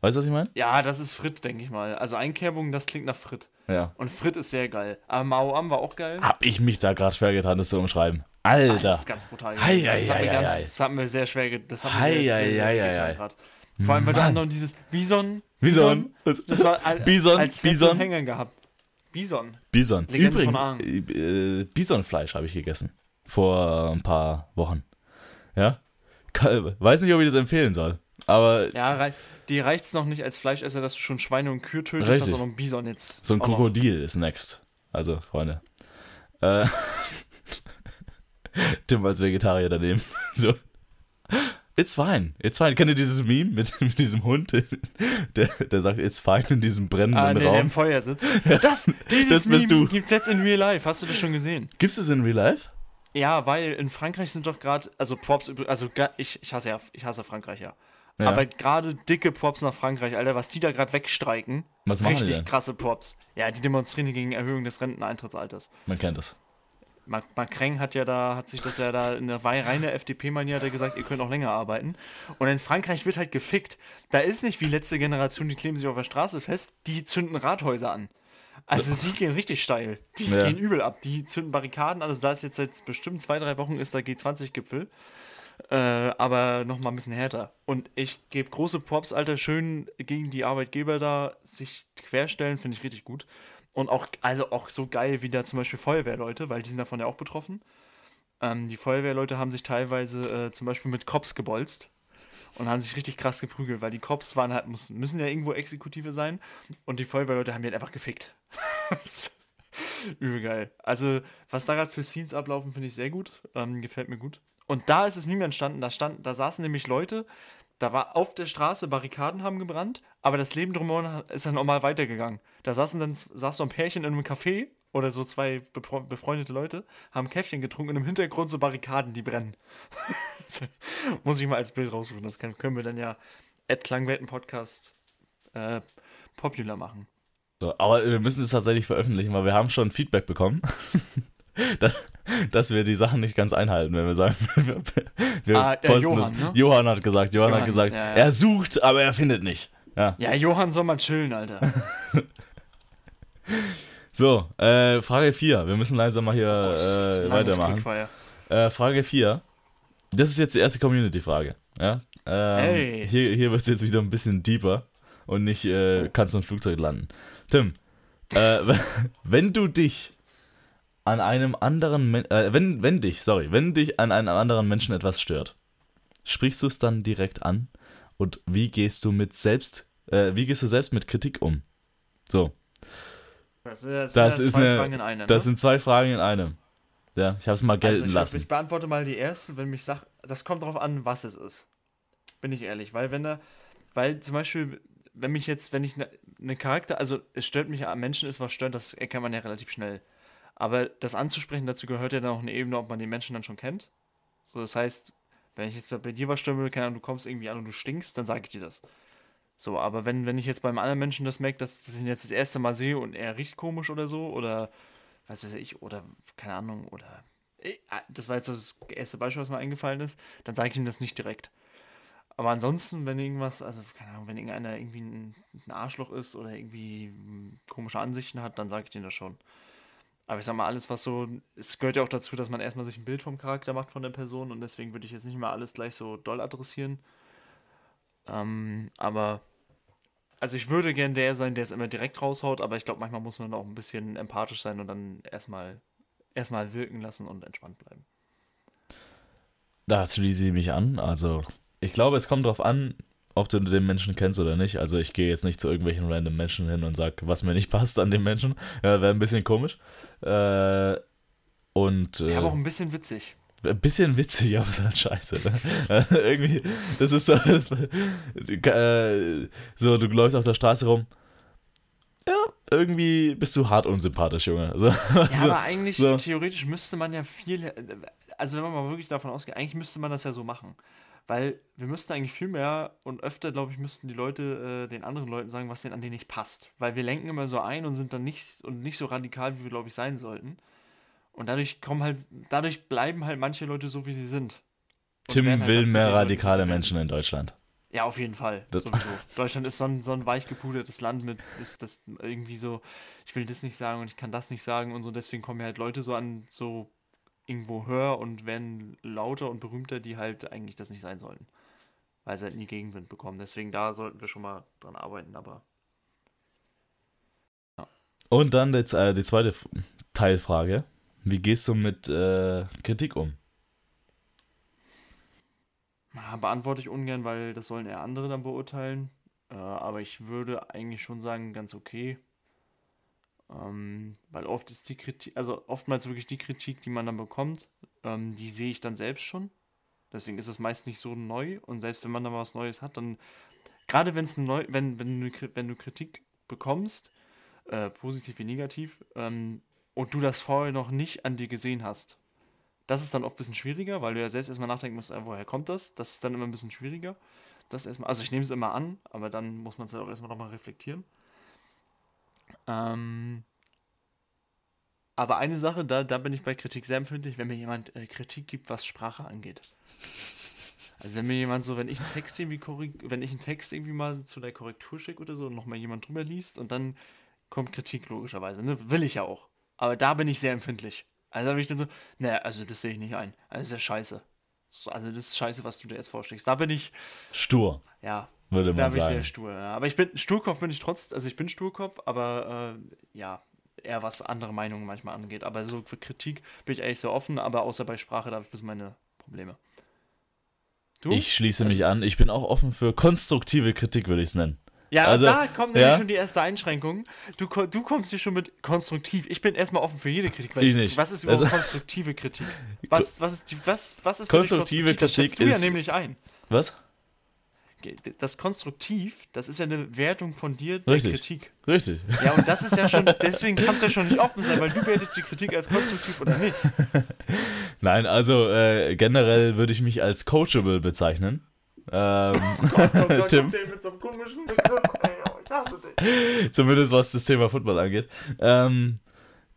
Weißt du, was ich meine? ja, das ist Frit, denke ich mal. Also Einkerbung, das klingt nach Frit. Ja. Und Frit ist sehr geil. Aber Mao Am war auch geil. Hab ich mich da gerade schwer getan, das zu umschreiben. Ach, Alter. das ist ganz brutal. Hei, gewesen. das, hat hei, mir hei, ganz, hei. das hat mir sehr schwer Das hat mir Hei, sehr, hei, sehr, sehr hei, hei, hei. grad. Vor allem, weil der Mann. andere dieses Bison. Bison. Das war al- Bison, als Bison. Bison. Hängern gehabt. Bison. Bison. Legende Übrigens, Aang. äh, Bisonfleisch habe ich gegessen. Vor ein paar Wochen. Ja? Kalbe. Weiß nicht, ob ich das empfehlen soll. Aber Ja, rei dir reicht's noch nicht als Fleischesser, dass du schon Schweine und Kühe tötest, Richtig. du einen Bison jetzt. so ein noch. Krokodil ist next. Also, Freunde. Äh, Tim als Vegetarier daneben. So. It's fine. It's fine. Kennt ihr dieses Meme mit, mit diesem Hund, der, der sagt, it's fine in diesem brennenden Ah, der, der im Raum? Feuer sitzt. Das, dieses Das bist Meme du. gibt's jetzt in Real Life. Hast du das schon gesehen? Gibt's es in Real Life? Ja, weil in Frankreich sind doch gerade, also Props, also ich, ich hasse ja, ich hasse Frankreich ja. Ja. Aber gerade dicke Props nach Frankreich, Alter, was die da gerade wegstreiken. Was machen die Richtig denn? krasse Props. Ja, die demonstrieren gegen Erhöhung des Renteneintrittsalters. Man kennt das. Mac- Macron hat ja da, hat sich das ja da in der reine FDP-Manier hat er gesagt, ihr könnt auch länger arbeiten. Und in Frankreich wird halt gefickt. Da ist nicht wie letzte Generation, die kleben sich auf der Straße fest, die zünden Rathäuser an. Also die gehen richtig steil. Die Ja. gehen übel ab. Die zünden Barrikaden an. Also da ist jetzt seit bestimmt zwei, drei Wochen ist der G20-Gipfel. Äh, aber nochmal ein bisschen härter. Und ich gebe große Props, Alter, schön gegen die Arbeitgeber da sich querstellen, finde ich richtig gut. Und auch, also auch so geil wie da zum Beispiel Feuerwehrleute, weil die sind davon ja auch betroffen. Ähm, die Feuerwehrleute haben sich teilweise äh, zum Beispiel mit Cops gebolzt und haben sich richtig krass geprügelt, weil die Cops waren halt, müssen, müssen ja irgendwo Exekutive sein und die Feuerwehrleute haben die halt einfach gefickt. Übel geil. Also, was da gerade für Scenes ablaufen, finde ich sehr gut. Ähm, gefällt mir gut. Und da ist es Meme entstanden, da, stand, da saßen nämlich Leute, da war auf der Straße Barrikaden haben gebrannt, aber das Leben drumherum ist dann nochmal weitergegangen. Da saßen dann saß so ein Pärchen in einem Café oder so zwei befre- befreundete Leute, haben Käffchen getrunken und im Hintergrund so Barrikaden, die brennen. Muss ich mal als Bild raussuchen, das können wir dann ja at Klangwelten-Podcast äh, popular machen. So, aber wir müssen es tatsächlich veröffentlichen, weil wir haben schon Feedback bekommen, dass, dass wir die Sachen nicht ganz einhalten, wenn wir sagen, wir, wir Ah, posten Johann, ne? Johann hat gesagt, Johann, hat Johann, gesagt, ja, ja. er sucht, aber er findet nicht. Ja. Ja, Johann soll mal chillen, Alter. So, äh, Frage 4. Wir müssen langsam mal hier ist äh, weitermachen. Äh, Frage 4. Das ist jetzt die erste Community-Frage. Ja? Ähm, Hey. Hier, hier wird es jetzt wieder ein bisschen deeper und nicht, äh, kannst du ein Flugzeug landen. Tim, äh, wenn du dich an einem anderen, Men äh, wenn, wenn dich, sorry, wenn dich an einem anderen Menschen etwas stört, sprichst du es dann direkt an und wie gehst du mit selbst, äh, wie gehst du selbst mit Kritik um? So, Das, das, das sind zwei eine, Fragen in einer. das ne? sind zwei Fragen in einem. Ja, ich habe es mal gelten also ich, lassen. Ich beantworte mal die erste, wenn mich sagt, das kommt darauf an, was es ist. Bin ich ehrlich, weil wenn da, weil zum Beispiel, wenn mich jetzt, wenn ich eine ne Charakter, also es stört mich an Menschen ist was stört, das erkennt man ja relativ schnell. Aber das anzusprechen, dazu gehört ja dann auch eine Ebene, ob man den Menschen dann schon kennt. So, das heißt, wenn ich jetzt bei dir was würde, keine Ahnung, du kommst irgendwie an und du stinkst, dann sage ich dir das. So, aber wenn, wenn ich jetzt beim anderen Menschen das merke, dass, dass ich ihn jetzt das erste Mal sehe und er riecht komisch oder so, oder was weiß ich, oder keine Ahnung, oder äh, das war jetzt das erste Beispiel, was mir eingefallen ist, dann sage ich ihm das nicht direkt. Aber ansonsten, wenn irgendwas, also keine Ahnung, wenn irgendeiner irgendwie ein, Arschloch ist oder irgendwie komische Ansichten hat, dann sage ich ihm das schon. Aber ich sag mal, alles, was so, es gehört ja auch dazu, dass man erstmal sich ein Bild vom Charakter macht von der Person und deswegen würde ich jetzt nicht mal alles gleich so doll adressieren. Ähm, aber, also ich würde gern der sein, der es immer direkt raushaut, aber ich glaube, manchmal muss man auch ein bisschen empathisch sein und dann erstmal, erstmal wirken lassen und entspannt bleiben. Da schließe ich mich an. Also, ich glaube, es kommt darauf an, ob du den Menschen kennst oder nicht. Also ich gehe jetzt nicht zu irgendwelchen random Menschen hin und sage, was mir nicht passt an dem Menschen. Ja, Wäre ein bisschen komisch. Äh, und. Äh, ja, aber auch ein bisschen witzig. Ein bisschen witzig, aber ist halt scheiße. Ne? Irgendwie, das ist so, das, äh, so, du läufst auf der Straße rum. Ja, irgendwie bist du hart unsympathisch, Junge. So, ja, so, aber eigentlich, so. theoretisch müsste man ja viel, also wenn man mal wirklich davon ausgeht, eigentlich müsste man das ja so machen. Weil wir müssten eigentlich viel mehr und öfter, glaube ich, müssten die Leute äh, den anderen Leuten sagen, was denen an denen nicht passt. Weil wir lenken immer so ein und sind dann nicht und nicht so radikal, wie wir, glaube ich, sein sollten. Und dadurch kommen halt, dadurch bleiben halt manche Leute so, wie sie sind. Tim halt will mehr radikale Leuten, Menschen in Deutschland. Ja, auf jeden Fall. Das sowieso. Deutschland ist so ein, so ein weich gepudertes Land mit, ist das irgendwie so, ich will das nicht sagen und ich kann das nicht sagen und so, deswegen kommen halt Leute so an so irgendwo höher und werden lauter und berühmter, die halt eigentlich das nicht sein sollten. Weil sie halt nie Gegenwind bekommen. Deswegen da sollten wir schon mal dran arbeiten, aber. Ja. Und dann jetzt, äh, die zweite Teilfrage. Wie gehst du mit äh, Kritik um? Beantworte ich ungern, weil das sollen eher andere dann beurteilen. Äh, aber ich würde eigentlich schon sagen, ganz okay. Ähm, weil oft ist die Kritik, also oftmals wirklich die Kritik, die man dann bekommt, ähm, die sehe ich dann selbst schon. Deswegen ist es meist nicht so neu und selbst wenn man dann was Neues hat, dann gerade wenn es neu, wenn, wenn du, wenn du Kritik bekommst, äh, positiv wie negativ, ähm, und du das vorher noch nicht an dir gesehen hast, das ist dann oft ein bisschen schwieriger, weil du ja selbst erstmal nachdenken musst, äh, woher kommt das? Das ist dann immer ein bisschen schwieriger. Das erstmal, also ich nehme es immer an, aber dann muss man es halt auch erstmal nochmal reflektieren. Ähm, aber eine Sache, da, da bin ich bei Kritik sehr empfindlich, wenn mir jemand äh, Kritik gibt, was Sprache angeht. Also wenn mir jemand so, wenn ich einen Text irgendwie wenn ich einen Text irgendwie mal zu der Korrektur schicke oder so und nochmal jemand drüber liest und dann kommt Kritik logischerweise, ne? Will ich ja auch. Aber da bin ich sehr empfindlich. Also da bin ich dann so, naja, also das sehe ich nicht ein. Also das ist ja scheiße. Also das ist scheiße, was du dir jetzt vorschlägst. Da bin ich. Stur. Ja, würde man da bin ich sehr stur. Ja. Aber ich bin Sturkopf bin ich trotz, also ich bin Sturkopf, aber äh, ja, eher was andere Meinungen manchmal angeht. Aber so für Kritik bin ich eigentlich sehr offen, aber außer bei Sprache, da habe ich bis meine Probleme. Du? Ich schließe also, mich an. Ich bin auch offen für konstruktive Kritik, würde ich es nennen. Ja, also, da kommt nämlich ja? schon die erste Einschränkung. Du, du kommst hier schon mit konstruktiv. Ich bin erstmal offen für jede Kritik. ich nicht. Was ist überhaupt also, konstruktive Kritik? Was, was ist, die, was, was ist konstruktive Kritik? Das du ja nämlich ein. Was? Das Konstruktiv, das ist ja eine Wertung von dir der Richtig. Kritik. Richtig. Ja, und das ist ja schon, deswegen kannst du ja schon nicht offen sein, weil du wertest die Kritik als konstruktiv oder nicht. Nein, also äh, generell würde ich mich als coachable bezeichnen. Ähm, oh Gott, oh Gott, Tim. mit so einem komischen Begriff, ey, oh, ich hasse dich. Zumindest was das Thema Football angeht. Ähm,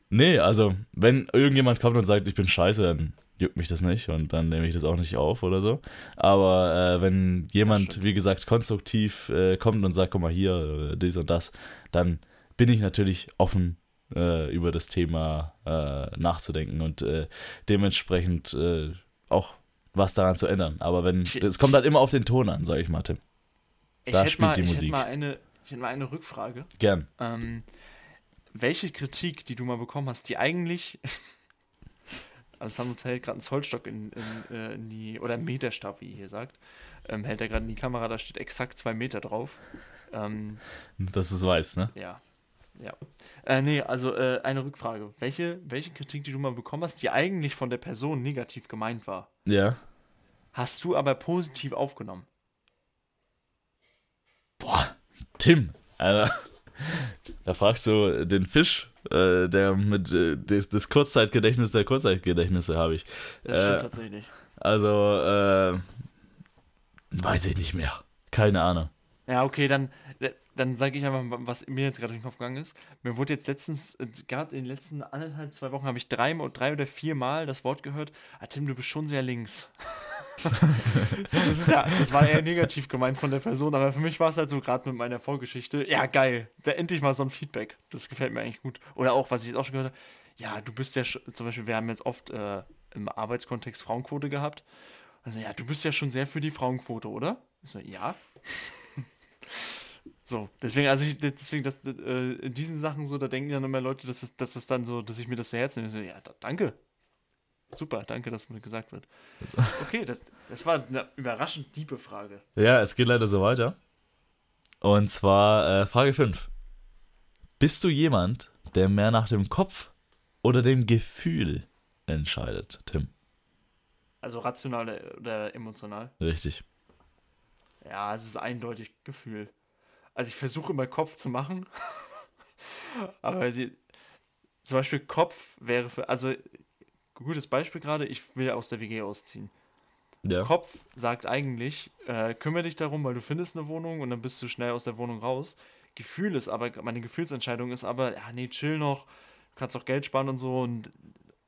nee, also, wenn irgendjemand kommt und sagt, ich bin scheiße, dann juckt mich das nicht und dann nehme ich das auch nicht auf oder so. Aber äh, wenn jemand, wie gesagt, konstruktiv äh, kommt und sagt, guck mal hier, äh, dies und das, dann bin ich natürlich offen äh, über das Thema äh, nachzudenken und äh, dementsprechend auch was daran zu ändern. Aber wenn es kommt halt immer auf den Ton an, sage ich mal, Tim. Da spielt mal, die Musik. Ich hätte mal eine, ich hätte mal eine Rückfrage. Gern. Ähm, welche Kritik, die du mal bekommen hast, die eigentlich Alessandro hält gerade einen Zollstock in, in, äh, in, die, oder einen Meterstab, wie ihr hier sagt, ähm, hält er gerade in die Kamera, da steht exakt zwei Meter drauf. Ähm, das ist weiß, ne? Ja. Ja. Äh, nee, also äh, eine Rückfrage. Welche, welche Kritik, die du mal bekommen hast, die eigentlich von der Person negativ gemeint war, ja. hast du aber positiv aufgenommen? Boah, Tim, Alter. Da fragst du den Fisch, äh, der mit äh, das, das, Kurzzeitgedächtnis der Kurzzeitgedächtnisse habe ich. Das stimmt äh, tatsächlich. Also, äh, weiß ich nicht mehr. Keine Ahnung. Ja, okay, dann, äh, dann sage ich einfach, was mir jetzt gerade in den Kopf gegangen ist. Mir wurde jetzt letztens, gerade in den letzten anderthalb, zwei Wochen, habe ich drei, drei oder vier Mal das Wort gehört, ah, Tim, du bist schon sehr links. das, ist ja, das war eher negativ gemeint von der Person, aber für mich war es halt so gerade mit meiner Vorgeschichte, ja geil, da endlich mal so ein Feedback. Das gefällt mir eigentlich gut. Oder auch, was ich jetzt auch schon gehört habe, ja, du bist ja, zum Beispiel, wir haben jetzt oft äh, im Arbeitskontext Frauenquote gehabt. Also ja, du bist ja schon sehr für die Frauenquote, oder? Ich so, ja. So, deswegen, also ich, deswegen, das, äh, in diesen Sachen so, da denken dann immer Leute, dass es, dass es dann so, dass ich mir das zu Herzen nehme. So, ja, da, danke. Super, danke, dass mir gesagt wird. Okay, das, das war eine überraschend tiefe Frage. Ja, es geht leider so weiter. Und zwar äh, Frage 5. Bist du jemand, der mehr nach dem Kopf oder dem Gefühl entscheidet, Tim? Also rational oder emotional? Richtig. Ja, es ist eindeutig Gefühl. Also ich versuche immer Kopf zu machen. Aber sie, zum Beispiel Kopf wäre für, also gutes Beispiel gerade, ich will aus der WG ausziehen. Ja. Kopf sagt eigentlich, äh, kümmere dich darum, weil du findest eine Wohnung und dann bist du schnell aus der Wohnung raus. Gefühl ist aber, meine Gefühlsentscheidung ist aber, ja, nee, chill noch, du kannst auch Geld sparen und so und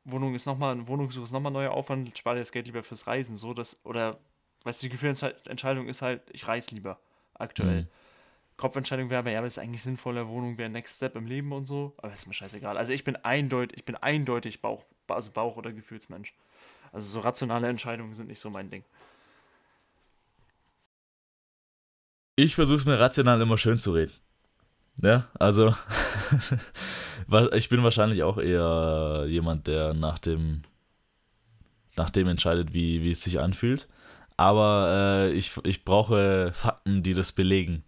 Wohnung ist nochmal, Wohnungssuche ist nochmal neuer Aufwand, spare dir das Geld lieber fürs Reisen, so, das, oder, weißt du, die Gefühlsentscheidung ist halt, ich reise lieber, aktuell. Mhm. Kopfentscheidung wäre aber, ja, aber ist eigentlich sinnvoller, Wohnung wäre Next Step im Leben und so, aber ist mir scheißegal. Also ich bin eindeutig, ich bin eindeutig Bauch, also Bauch- oder Gefühlsmensch. Also so rationale Entscheidungen sind nicht so mein Ding. Ich versuche es mir rational immer schön zu reden. Ja, also ich bin wahrscheinlich auch eher jemand, der nach dem, nach dem entscheidet, wie, wie es sich anfühlt. Aber äh, ich, ich brauche Fakten, die das belegen.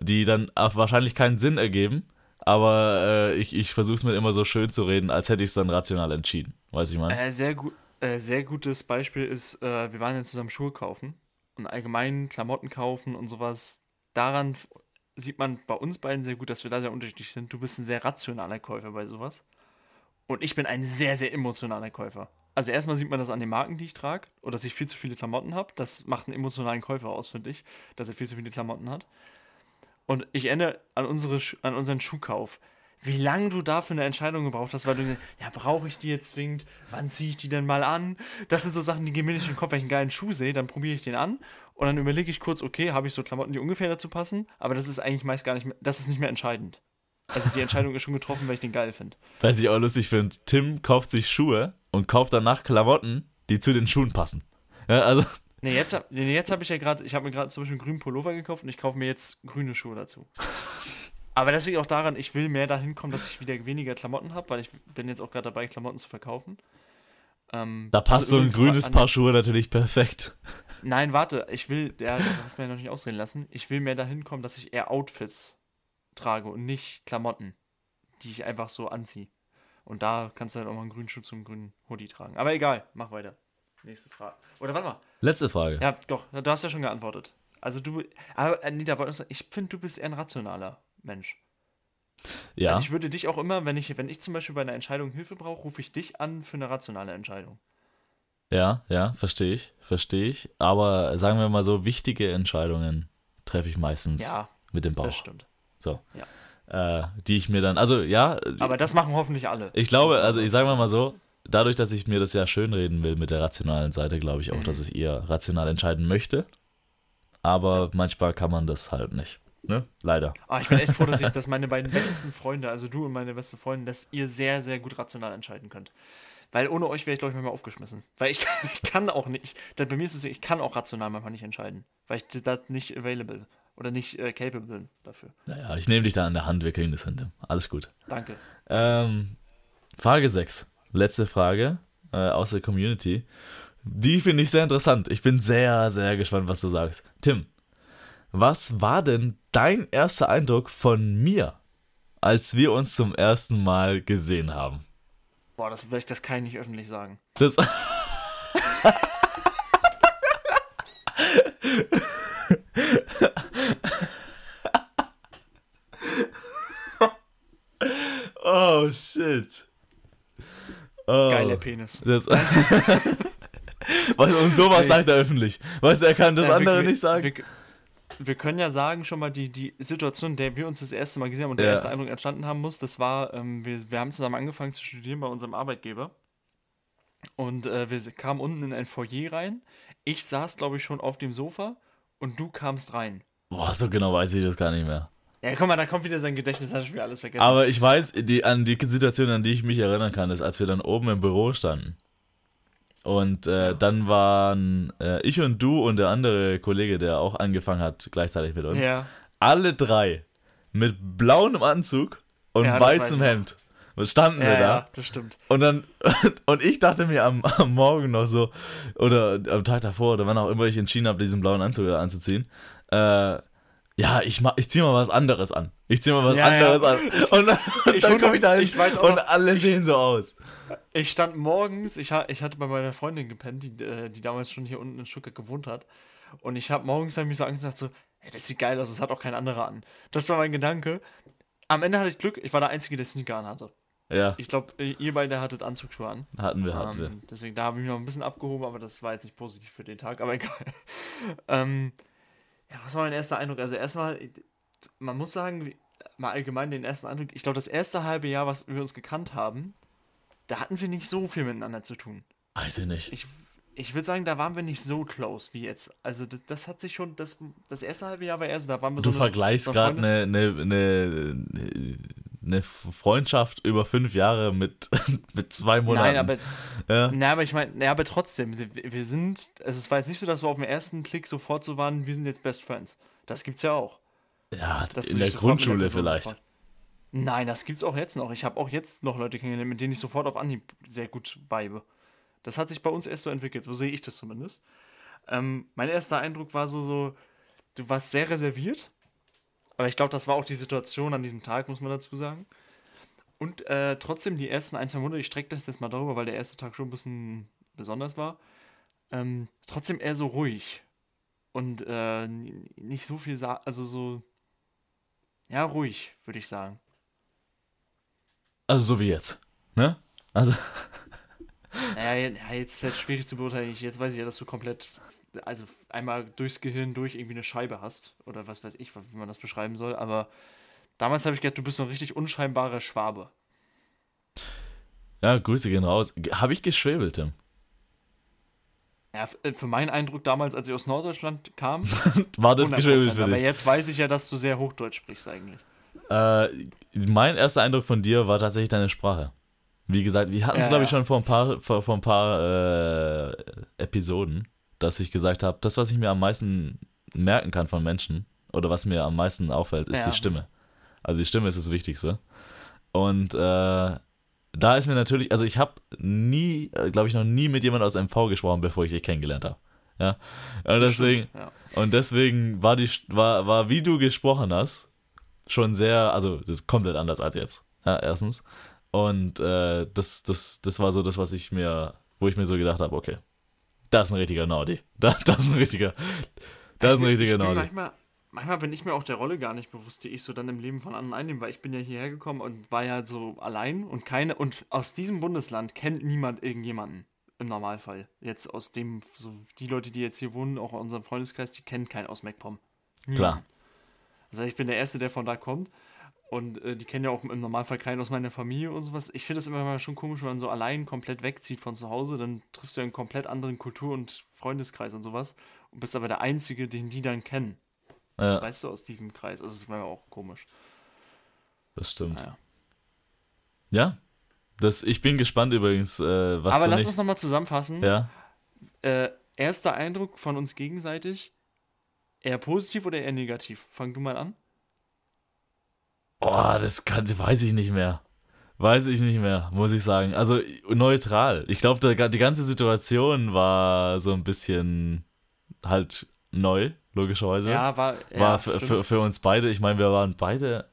Die dann wahrscheinlich keinen Sinn ergeben, aber äh, ich, ich versuche es mir immer so schön zu reden, als hätte ich es dann rational entschieden. Weiß ich mal. Äh, sehr, gut, äh, sehr gutes Beispiel ist, äh, wir waren ja zusammen Schuhe kaufen und allgemein Klamotten kaufen und sowas. Daran sieht man bei uns beiden sehr gut, dass wir da sehr unterschiedlich sind. Du bist ein sehr rationaler Käufer bei sowas. Und ich bin ein sehr, sehr emotionaler Käufer. Also erstmal sieht man das an den Marken, die ich trage, oder dass ich viel zu viele Klamotten habe. Das macht einen emotionalen Käufer aus, finde ich, dass er viel zu viele Klamotten hat. Und ich erinnere an, unsere, an unseren Schuhkauf wie lange du dafür eine Entscheidung gebraucht hast, weil du, ja, brauche ich die jetzt zwingend? Wann ziehe ich die denn mal an? Das sind so Sachen, die gehen mir nicht in den Kopf, wenn ich einen geilen Schuh sehe, dann probiere ich den an und dann überlege ich kurz, okay, habe ich so Klamotten, die ungefähr dazu passen, aber das ist eigentlich meist gar nicht mehr, das ist nicht mehr entscheidend. Also die Entscheidung ist schon getroffen, weil ich den geil finde. Was ich auch lustig finde, Tim kauft sich Schuhe und kauft danach Klamotten, die zu den Schuhen passen. Ja, also. Nee, jetzt, nee, jetzt habe ich ja gerade, ich habe mir gerade zum Beispiel einen grünen Pullover gekauft und ich kaufe mir jetzt grüne Schuhe dazu. Aber das liegt auch daran, ich will mehr dahin kommen, dass ich wieder weniger Klamotten habe, weil ich bin jetzt auch gerade dabei, Klamotten zu verkaufen. Ähm, da passt also so ein grünes Paar Schuhe natürlich perfekt. Nein, warte, ich will, ja, du hast mir ja noch nicht ausreden lassen, ich will mehr dahin kommen, dass ich eher Outfits trage und nicht Klamotten, die ich einfach so anziehe. Und da kannst du halt auch mal einen grünen Schuh zum grünen Hoodie tragen. Aber egal, mach weiter. Nächste Frage. Oder warte mal. Letzte Frage. Ja, doch, du hast ja schon geantwortet. Also du, aber äh, ich sagen, ich finde, du bist eher ein rationaler Mensch. Ja. Also ich würde dich auch immer, wenn ich, wenn ich zum Beispiel bei einer Entscheidung Hilfe brauche, rufe ich dich an für eine rationale Entscheidung. Ja, ja, verstehe ich, verstehe ich. Aber sagen wir mal so, wichtige Entscheidungen treffe ich meistens ja, mit dem Bauch. Das stimmt. So. Ja. Äh, die ich mir dann, also ja. Aber das machen hoffentlich alle. Ich glaube, also ich sage mal so, dadurch, dass ich mir das ja schönreden will mit der rationalen Seite, glaube ich auch, mhm. dass ich eher rational entscheiden möchte. Aber manchmal kann man das halt nicht. Ne? Leider. Oh, ich bin echt froh, dass ich, dass meine beiden besten Freunde, also du und meine beste Freundin, dass ihr sehr, sehr gut rational entscheiden könnt. Weil ohne euch wäre ich, glaube ich, manchmal aufgeschmissen. Weil ich, ich kann auch nicht, bei mir ist es, ich kann auch rational manchmal nicht entscheiden. Weil ich da nicht available oder nicht äh, capable bin dafür. Naja, ich nehme dich da an der Hand, wir kriegen das hin. Alles gut. Danke. Ähm, Frage 6. Letzte Frage äh, aus der Community. Die finde ich sehr interessant. Ich bin sehr, sehr gespannt, was du sagst. Tim, was war denn dein erster Eindruck von mir, als wir uns zum ersten Mal gesehen haben? Boah, das, das kann ich nicht öffentlich sagen. Das. oh shit. Oh. Geiler Penis. Das und sowas sagt er öffentlich. Weißt du, er kann das ja, andere wir, nicht sagen. Wir, wir können ja sagen schon mal, die, die Situation, in der wir uns das erste Mal gesehen haben und der Ja. erste Eindruck entstanden haben muss, das war, ähm, wir, wir haben zusammen angefangen zu studieren bei unserem Arbeitgeber. Und äh, wir kamen unten in ein Foyer rein. Ich saß, glaube ich, schon auf dem Sofa und du kamst rein. Boah, so genau weiß ich das gar nicht mehr. Ja, guck mal, da kommt wieder sein Gedächtnis, hast du schon wieder alles vergessen. Aber ich weiß, die, an die Situation, an die ich mich erinnern kann, ist, als wir dann oben im Büro standen. Und äh, dann waren äh, ich und du und der andere Kollege, der auch angefangen hat, gleichzeitig mit uns, ja, alle drei mit blauem Anzug und Ja, weißem. Hemd. Und standen wir ja, da. ja, das stimmt. Und dann, und ich dachte mir am, am Morgen noch so, oder am Tag davor, oder wann auch immer ich entschieden habe, diesen blauen Anzug anzuziehen, äh, ja, ich, mach, ich zieh mal was anderes an. Ich zieh mal was Ja, ja. anderes an. Und dann, ich dann komme ich da hin ich weiß auch und alle ich- sehen so aus. Ich stand morgens, ich, ich hatte bei meiner Freundin gepennt, die, äh, die damals schon hier unten in Stuttgart gewohnt hat. Und ich habe morgens hab ich mich so angesagt, so, hey, das sieht geil aus, das hat auch kein anderer an. Das war mein Gedanke. Am Ende hatte ich Glück, ich war der Einzige, der Sneaker anhatte. Ja, Ich glaube, ihr beide hattet Anzugsschuhe an. hatten wir, hatten wir. Ähm, deswegen, da habe ich mich noch ein bisschen abgehoben, aber das war jetzt nicht positiv für den Tag, aber egal. ähm, ja, was war mein erster Eindruck? Also erstmal, man muss sagen, mal allgemein den ersten Eindruck, ich glaube, das erste halbe Jahr, was wir uns gekannt haben, da hatten wir nicht so viel miteinander zu tun. Weiß ich nicht. Ich, ich würde sagen, da waren wir nicht so close wie jetzt. Also das, das hat sich schon, das, das erste halbe Jahr war eher so, da waren wir Du so eine- vergleichst gerade eine, eine, eine, eine Freundschaft über fünf Jahre mit, mit zwei Monaten. Nein, aber ja. Na, aber ich meine, aber trotzdem, wir sind, also es war jetzt nicht so, dass wir auf den ersten Klick sofort so waren, wir sind jetzt Best Friends. Das gibt's ja auch. ja, Dass in der Grundschule Person vielleicht. sofort- Nein, das gibt's auch jetzt noch. Ich habe auch jetzt noch Leute kennengelernt, mit denen ich sofort auf Anhieb sehr gut vibe. Das hat sich bei uns erst so entwickelt, so sehe ich das zumindest. Ähm, mein erster Eindruck war so, so, du warst sehr reserviert, aber ich glaube, das war auch die Situation an diesem Tag, muss man dazu sagen. Und äh, trotzdem die ersten ein, zwei Monate, ich strecke das jetzt mal darüber, weil der erste Tag schon ein bisschen besonders war, ähm, trotzdem eher so ruhig. Und äh, nicht so viel, sa also so, ja, ruhig, würde ich sagen. Also so wie jetzt. Ne? Also, Naja, je- ja, jetzt ist es schwierig zu beurteilen. Jetzt weiß ich ja, dass du komplett, also einmal durchs Gehirn durch irgendwie eine Scheibe hast. Oder was weiß ich, wie man das beschreiben soll. Aber damals habe ich gedacht, du bist so ein richtig unscheinbarer Schwabe. ja, Grüße gehen raus. Habe ich geschwebelt, Tim? Ja, äh, für meinen Eindruck damals, als ich aus Norddeutschland kam, War das 100%. geschwebelt für Aber dich? jetzt weiß ich ja, dass du sehr Hochdeutsch sprichst eigentlich. Äh, mein erster Eindruck von dir war tatsächlich deine Sprache. Wie gesagt, wir hatten es, Ja, glaube ich, ja. schon vor ein paar, vor, vor ein paar äh, Episoden, dass ich gesagt habe, das, was ich mir am meisten merken kann von Menschen oder was mir am meisten auffällt, ist Ja. die Stimme. Also die Stimme ist das Wichtigste. Und äh, da ist mir natürlich, also ich habe nie, glaube ich, noch nie mit jemandem aus MV gesprochen, bevor ich dich kennengelernt habe. Ja. Und deswegen, Stimmt, ja. und deswegen war die war, war wie du gesprochen hast schon sehr, also das ist komplett anders als jetzt. Ja, erstens. Und äh, das, das, das war so das, was ich mir, wo ich mir so gedacht habe, okay, das ist ein richtiger Naudi. Da, das ist ein richtiger, das ist ein Ich bin- richtiger ich bin Naudi. manchmal, manchmal bin ich mir auch der Rolle gar nicht bewusst, die ich so dann im Leben von anderen einnehme, weil ich bin ja hierher gekommen und war ja so allein und keine, und aus diesem Bundesland kennt niemand irgendjemanden. Im Normalfall. Jetzt aus dem, so die Leute, die jetzt hier wohnen, auch in unserem Freundeskreis, die kennen keinen aus MacPom. Klar. Also ich bin der Erste, der von da kommt. Und äh, die kennen ja auch im Normalfall keinen aus meiner Familie und sowas. Ich finde es immer mal schon komisch, wenn man so allein komplett wegzieht von zu Hause, dann triffst du ja einen komplett anderen Kultur- und Freundeskreis und sowas und bist aber der Einzige, den die dann kennen. Ja, Weißt du, aus diesem Kreis. Das ist mir auch komisch. das stimmt. Naja. Ja, das, ich bin gespannt übrigens, äh, was Aber lass nicht, uns nochmal zusammenfassen. ja, Äh, erster Eindruck von uns gegenseitig. Eher positiv oder eher negativ? Fang du mal an. Boah, das kann, weiß ich nicht mehr. Weiß ich nicht mehr, muss ich sagen. Also neutral. Ich glaube, die ganze Situation war so ein bisschen halt neu, logischerweise. Ja, war. Ja, war für, uns beide, ich meine, wir waren beide,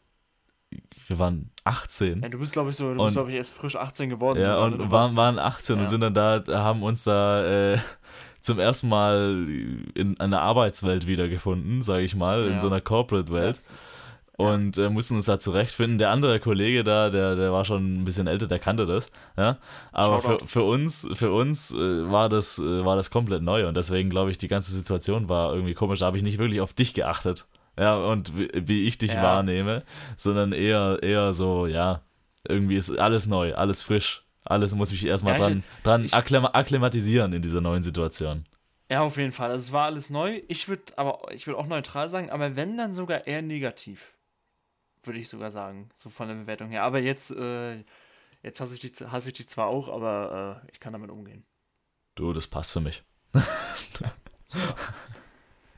wir waren 18. ja, du bist, glaube ich, so, du Und- bist, glaube ich, erst frisch 18 geworden. Ja, und waren, waren 18 Ja. und sind dann da, haben uns da äh, zum ersten Mal in einer Arbeitswelt wiedergefunden, sage ich mal, in Ja. so einer Corporate-Welt. Und äh, mussten uns da zurechtfinden. Der andere Kollege da, der, der war schon ein bisschen älter, der kannte das. Ja? Aber für, Shoutout. für uns, für uns äh, war, das, äh, war das komplett neu und deswegen glaube ich, die ganze Situation war irgendwie komisch. Da habe ich nicht wirklich auf dich geachtet. Ja, und wie, wie ich dich Ja. wahrnehme, sondern eher, eher so, ja, irgendwie ist alles neu, alles frisch. Alles muss mich erstmal Ja, ich- dran, dran ich- akklima akklimatisieren in dieser neuen Situation. Ja, auf jeden Fall. Also es war alles neu. Ich würde aber, ich würde auch neutral sagen, aber wenn, dann sogar eher negativ. Würde ich sogar sagen. So von der Bewertung her. Aber jetzt, äh, jetzt hasse ich die, hasse ich die zwar auch, aber äh, ich kann damit umgehen. Du, das passt für mich.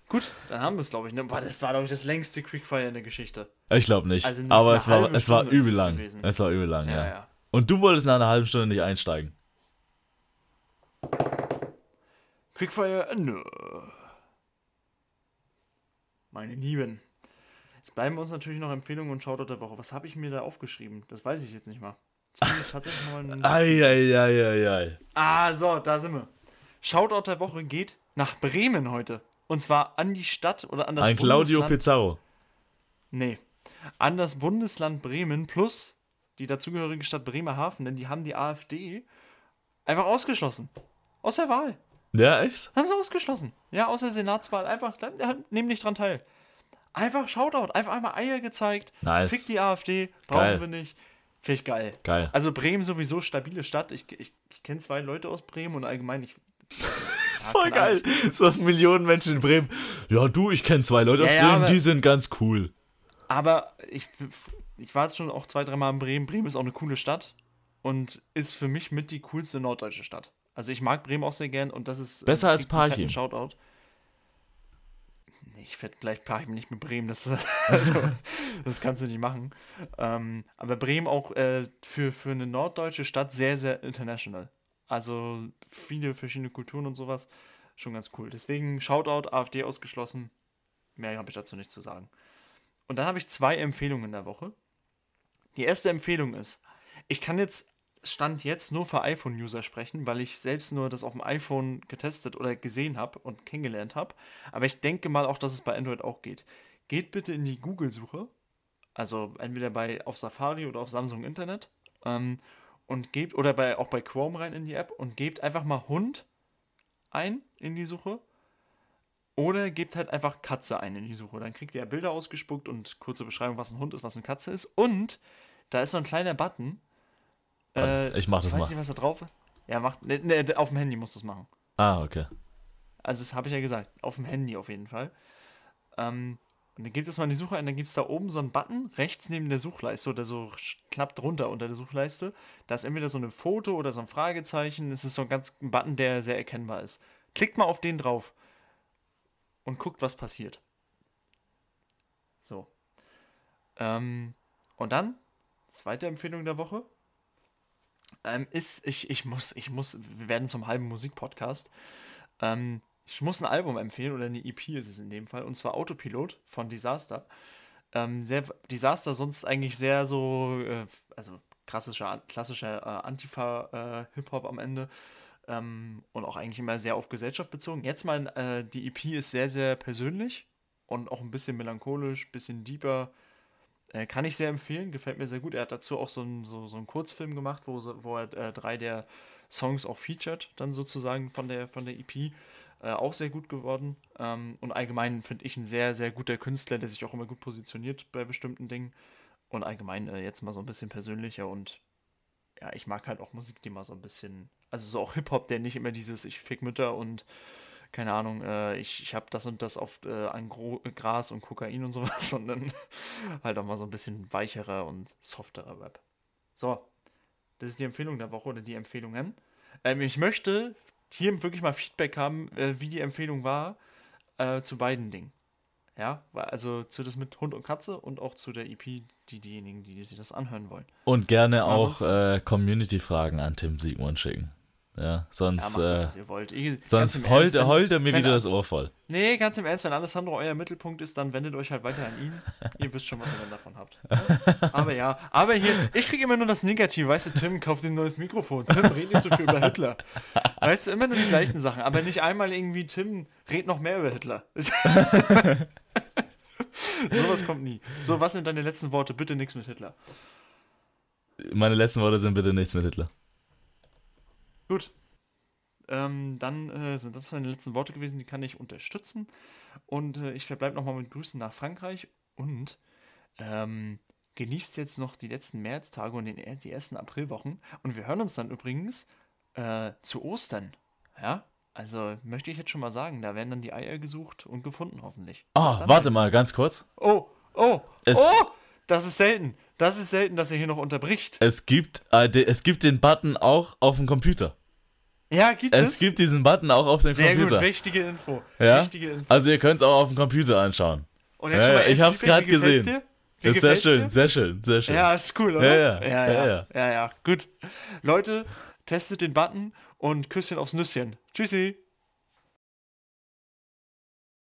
Gut, dann haben wir es, glaube ich. Ne? Das war, glaube ich, das längste Quickfire in der Geschichte. Ich glaube nicht. Also aber es war, es war übel lang. gewesen. Es war übel lang, ja. Ja, ja. Und du wolltest nach einer halben Stunde nicht einsteigen. Quickfire, nö. Meine Lieben. Jetzt bleiben uns natürlich noch Empfehlungen und Shoutout der Woche. Was habe ich mir da aufgeschrieben? Das weiß ich jetzt nicht mal. Tatsächlich mal einen Eieieiei. Ah, so, da sind wir. Shoutout der Woche geht nach Bremen heute. Und zwar an die Stadt oder an das Ein Claudio Bundesland. Pizarro. Nee. An das Bundesland Bremen plus die dazugehörige Stadt Bremerhaven, denn die haben die AfD einfach ausgeschlossen. Aus der Wahl. Ja, echt? Haben sie ausgeschlossen. Ja, aus der Senatswahl. Einfach, ja, nehm nicht dran teil. Einfach Shoutout. Einfach einmal Eier gezeigt. Nice. Fick die AfD. Brauchen Geil. wir nicht. Finde ich geil. Geil. Also Bremen sowieso stabile Stadt. Ich, ich, ich kenne zwei Leute aus Bremen und allgemein ich. Ja, Voll Ahnung. geil. So Millionen Menschen in Bremen. Ja, du, ich kenne zwei Leute aus Ja, ja, Bremen, aber- die sind ganz cool. Aber ich, ich war jetzt schon auch zwei, dreimal in Bremen. Bremen ist auch eine coole Stadt und ist für mich mit die coolste norddeutsche Stadt. Also ich mag Bremen auch sehr gern und das ist. Besser als Parchim. Shoutout. Ich werde gleich Parchim nicht mit Bremen. Das, also, das kannst du nicht machen. Ähm, aber Bremen auch äh, für, für eine norddeutsche Stadt sehr, sehr international. Also viele verschiedene Kulturen und sowas. Schon ganz cool. Deswegen Shoutout, AfD ausgeschlossen. Mehr habe ich dazu nicht zu sagen. Und dann habe ich zwei Empfehlungen der Woche. Die erste Empfehlung ist, ich kann jetzt, Stand jetzt nur für iPhone-User sprechen, weil ich selbst nur das auf dem iPhone getestet oder gesehen habe und kennengelernt habe. Aber ich denke mal auch, dass es bei Android auch geht. Geht bitte in die Google-Suche, also entweder bei auf Safari oder auf Samsung Internet ähm, und gebt oder bei, auch bei Chrome rein in die App und gebt einfach mal Hund ein in die Suche oder gebt halt einfach Katze ein in die Suche. Dann kriegt ihr Bilder ausgespuckt und kurze Beschreibung, was ein Hund ist, was eine Katze ist. Und da ist so ein kleiner Button. Warte, ich mach das ich weiß mal. nicht, was da drauf ist. Ja, macht. Ne, ne, auf dem Handy musst du es machen. Ah, okay. Also, das habe ich ja gesagt. Auf dem Handy auf jeden Fall. Ähm, und dann gebt es mal in die Suche ein, dann gibt es da oben so einen Button, rechts neben der Suchleiste oder so klappt runter unter der Suchleiste. Da ist entweder so ein Foto oder so ein Fragezeichen. Es ist so ein ganz ein Button, der sehr erkennbar ist. Klickt mal auf den drauf und guckt, was passiert. So. Ähm, und dann, zweite Empfehlung der Woche, ähm, ist, ich, ich muss, ich muss, wir werden zum halben Musikpodcast. Ähm, ich muss ein Album empfehlen oder eine EP ist es in dem Fall, und zwar Autopilot von Disaster. Ähm, sehr, Disaster sonst eigentlich sehr so, äh, also klassischer, klassischer äh, Antifa-Hip-Hop am Ende ähm, und auch eigentlich immer sehr auf Gesellschaft bezogen. Jetzt mal, äh, die EP ist sehr, sehr persönlich und auch ein bisschen melancholisch, bisschen deeper. Äh, kann ich sehr empfehlen, gefällt mir sehr gut. Er hat dazu auch so einen so, so einen Kurzfilm gemacht, wo, wo er äh, drei der Songs auch featured, dann sozusagen von der, von der EP. Äh, auch sehr gut geworden. Ähm, und allgemein finde ich ein sehr, sehr guter Künstler, der sich auch immer gut positioniert bei bestimmten Dingen. Und allgemein äh, jetzt mal so ein bisschen persönlicher und ja, ich mag halt auch Musik, die mal so ein bisschen, also so auch Hip-Hop, der nicht immer dieses ich fick Mütter und keine Ahnung, äh, ich, ich habe das und das auf äh, an Gro Gras und Kokain und sowas, sondern halt auch mal so ein bisschen weicherer und softerer Rap. So, das ist die Empfehlung der Woche oder die Empfehlungen. Ähm, ich möchte hier wirklich mal Feedback haben, äh, wie die Empfehlung war äh, zu beiden Dingen. Ja, also zu das mit Hund und Katze und auch zu der EP, die diejenigen, die, die sich das anhören wollen. Und gerne auch äh, Community-Fragen an Tim Siegmund schicken. Ja, Ja, sonst, macht doch, äh, ihr wollt. Ich, sonst heult, Ernst, heult er mir wenn- wieder das Ohr voll. Nee, ganz im Ernst, wenn Alessandro euer Mittelpunkt ist, dann wendet euch halt weiter an ihn. ihr wisst schon, was ihr dann davon habt. Aber ja, aber hier, ich kriege immer nur das Negative. Weißt du, Tim, kauf dir ein neues Mikrofon. Tim, red nicht so viel über Hitler. Weißt du, immer nur die gleichen Sachen. Aber nicht einmal irgendwie, Tim, red noch mehr über Hitler. Sowas kommt nie. So, was sind deine letzten Worte? Bitte nichts mit Hitler. Meine letzten Worte sind bitte nichts mit Hitler. Gut. Ähm, dann äh, sind das meine letzten Worte gewesen, die kann ich unterstützen. Und äh, ich verbleibe nochmal mit Grüßen nach Frankreich und ähm, genießt jetzt noch die letzten Märztage und den, die ersten Aprilwochen. Und wir hören uns dann übrigens äh, zu Ostern. Ja, also möchte ich jetzt schon mal sagen, da werden dann die Eier gesucht und gefunden hoffentlich. Ah, dann, warte mal, ganz kurz. Oh, oh, Es- oh! Das ist selten. Das ist selten, dass er hier noch unterbricht. Es gibt, äh, de, es gibt den Button auch auf dem Computer. Ja, gibt Es es? gibt diesen Button auch auf dem Sehr Computer. gut, wichtige Info. Ja? Wichtige Info. Also ihr könnt es auch auf dem Computer anschauen. Und Ja, ja, ich erstes hab's Feedback, grad wie gefällt's gesehen. dir? Ist sehr schön, dir? sehr schön, sehr schön. Ja, ist cool, oder? Ja, ja, ja, ja, ja, ja, ja. Gut. Leute, testet den Button und Küsschen aufs Nüsschen. Tschüssi.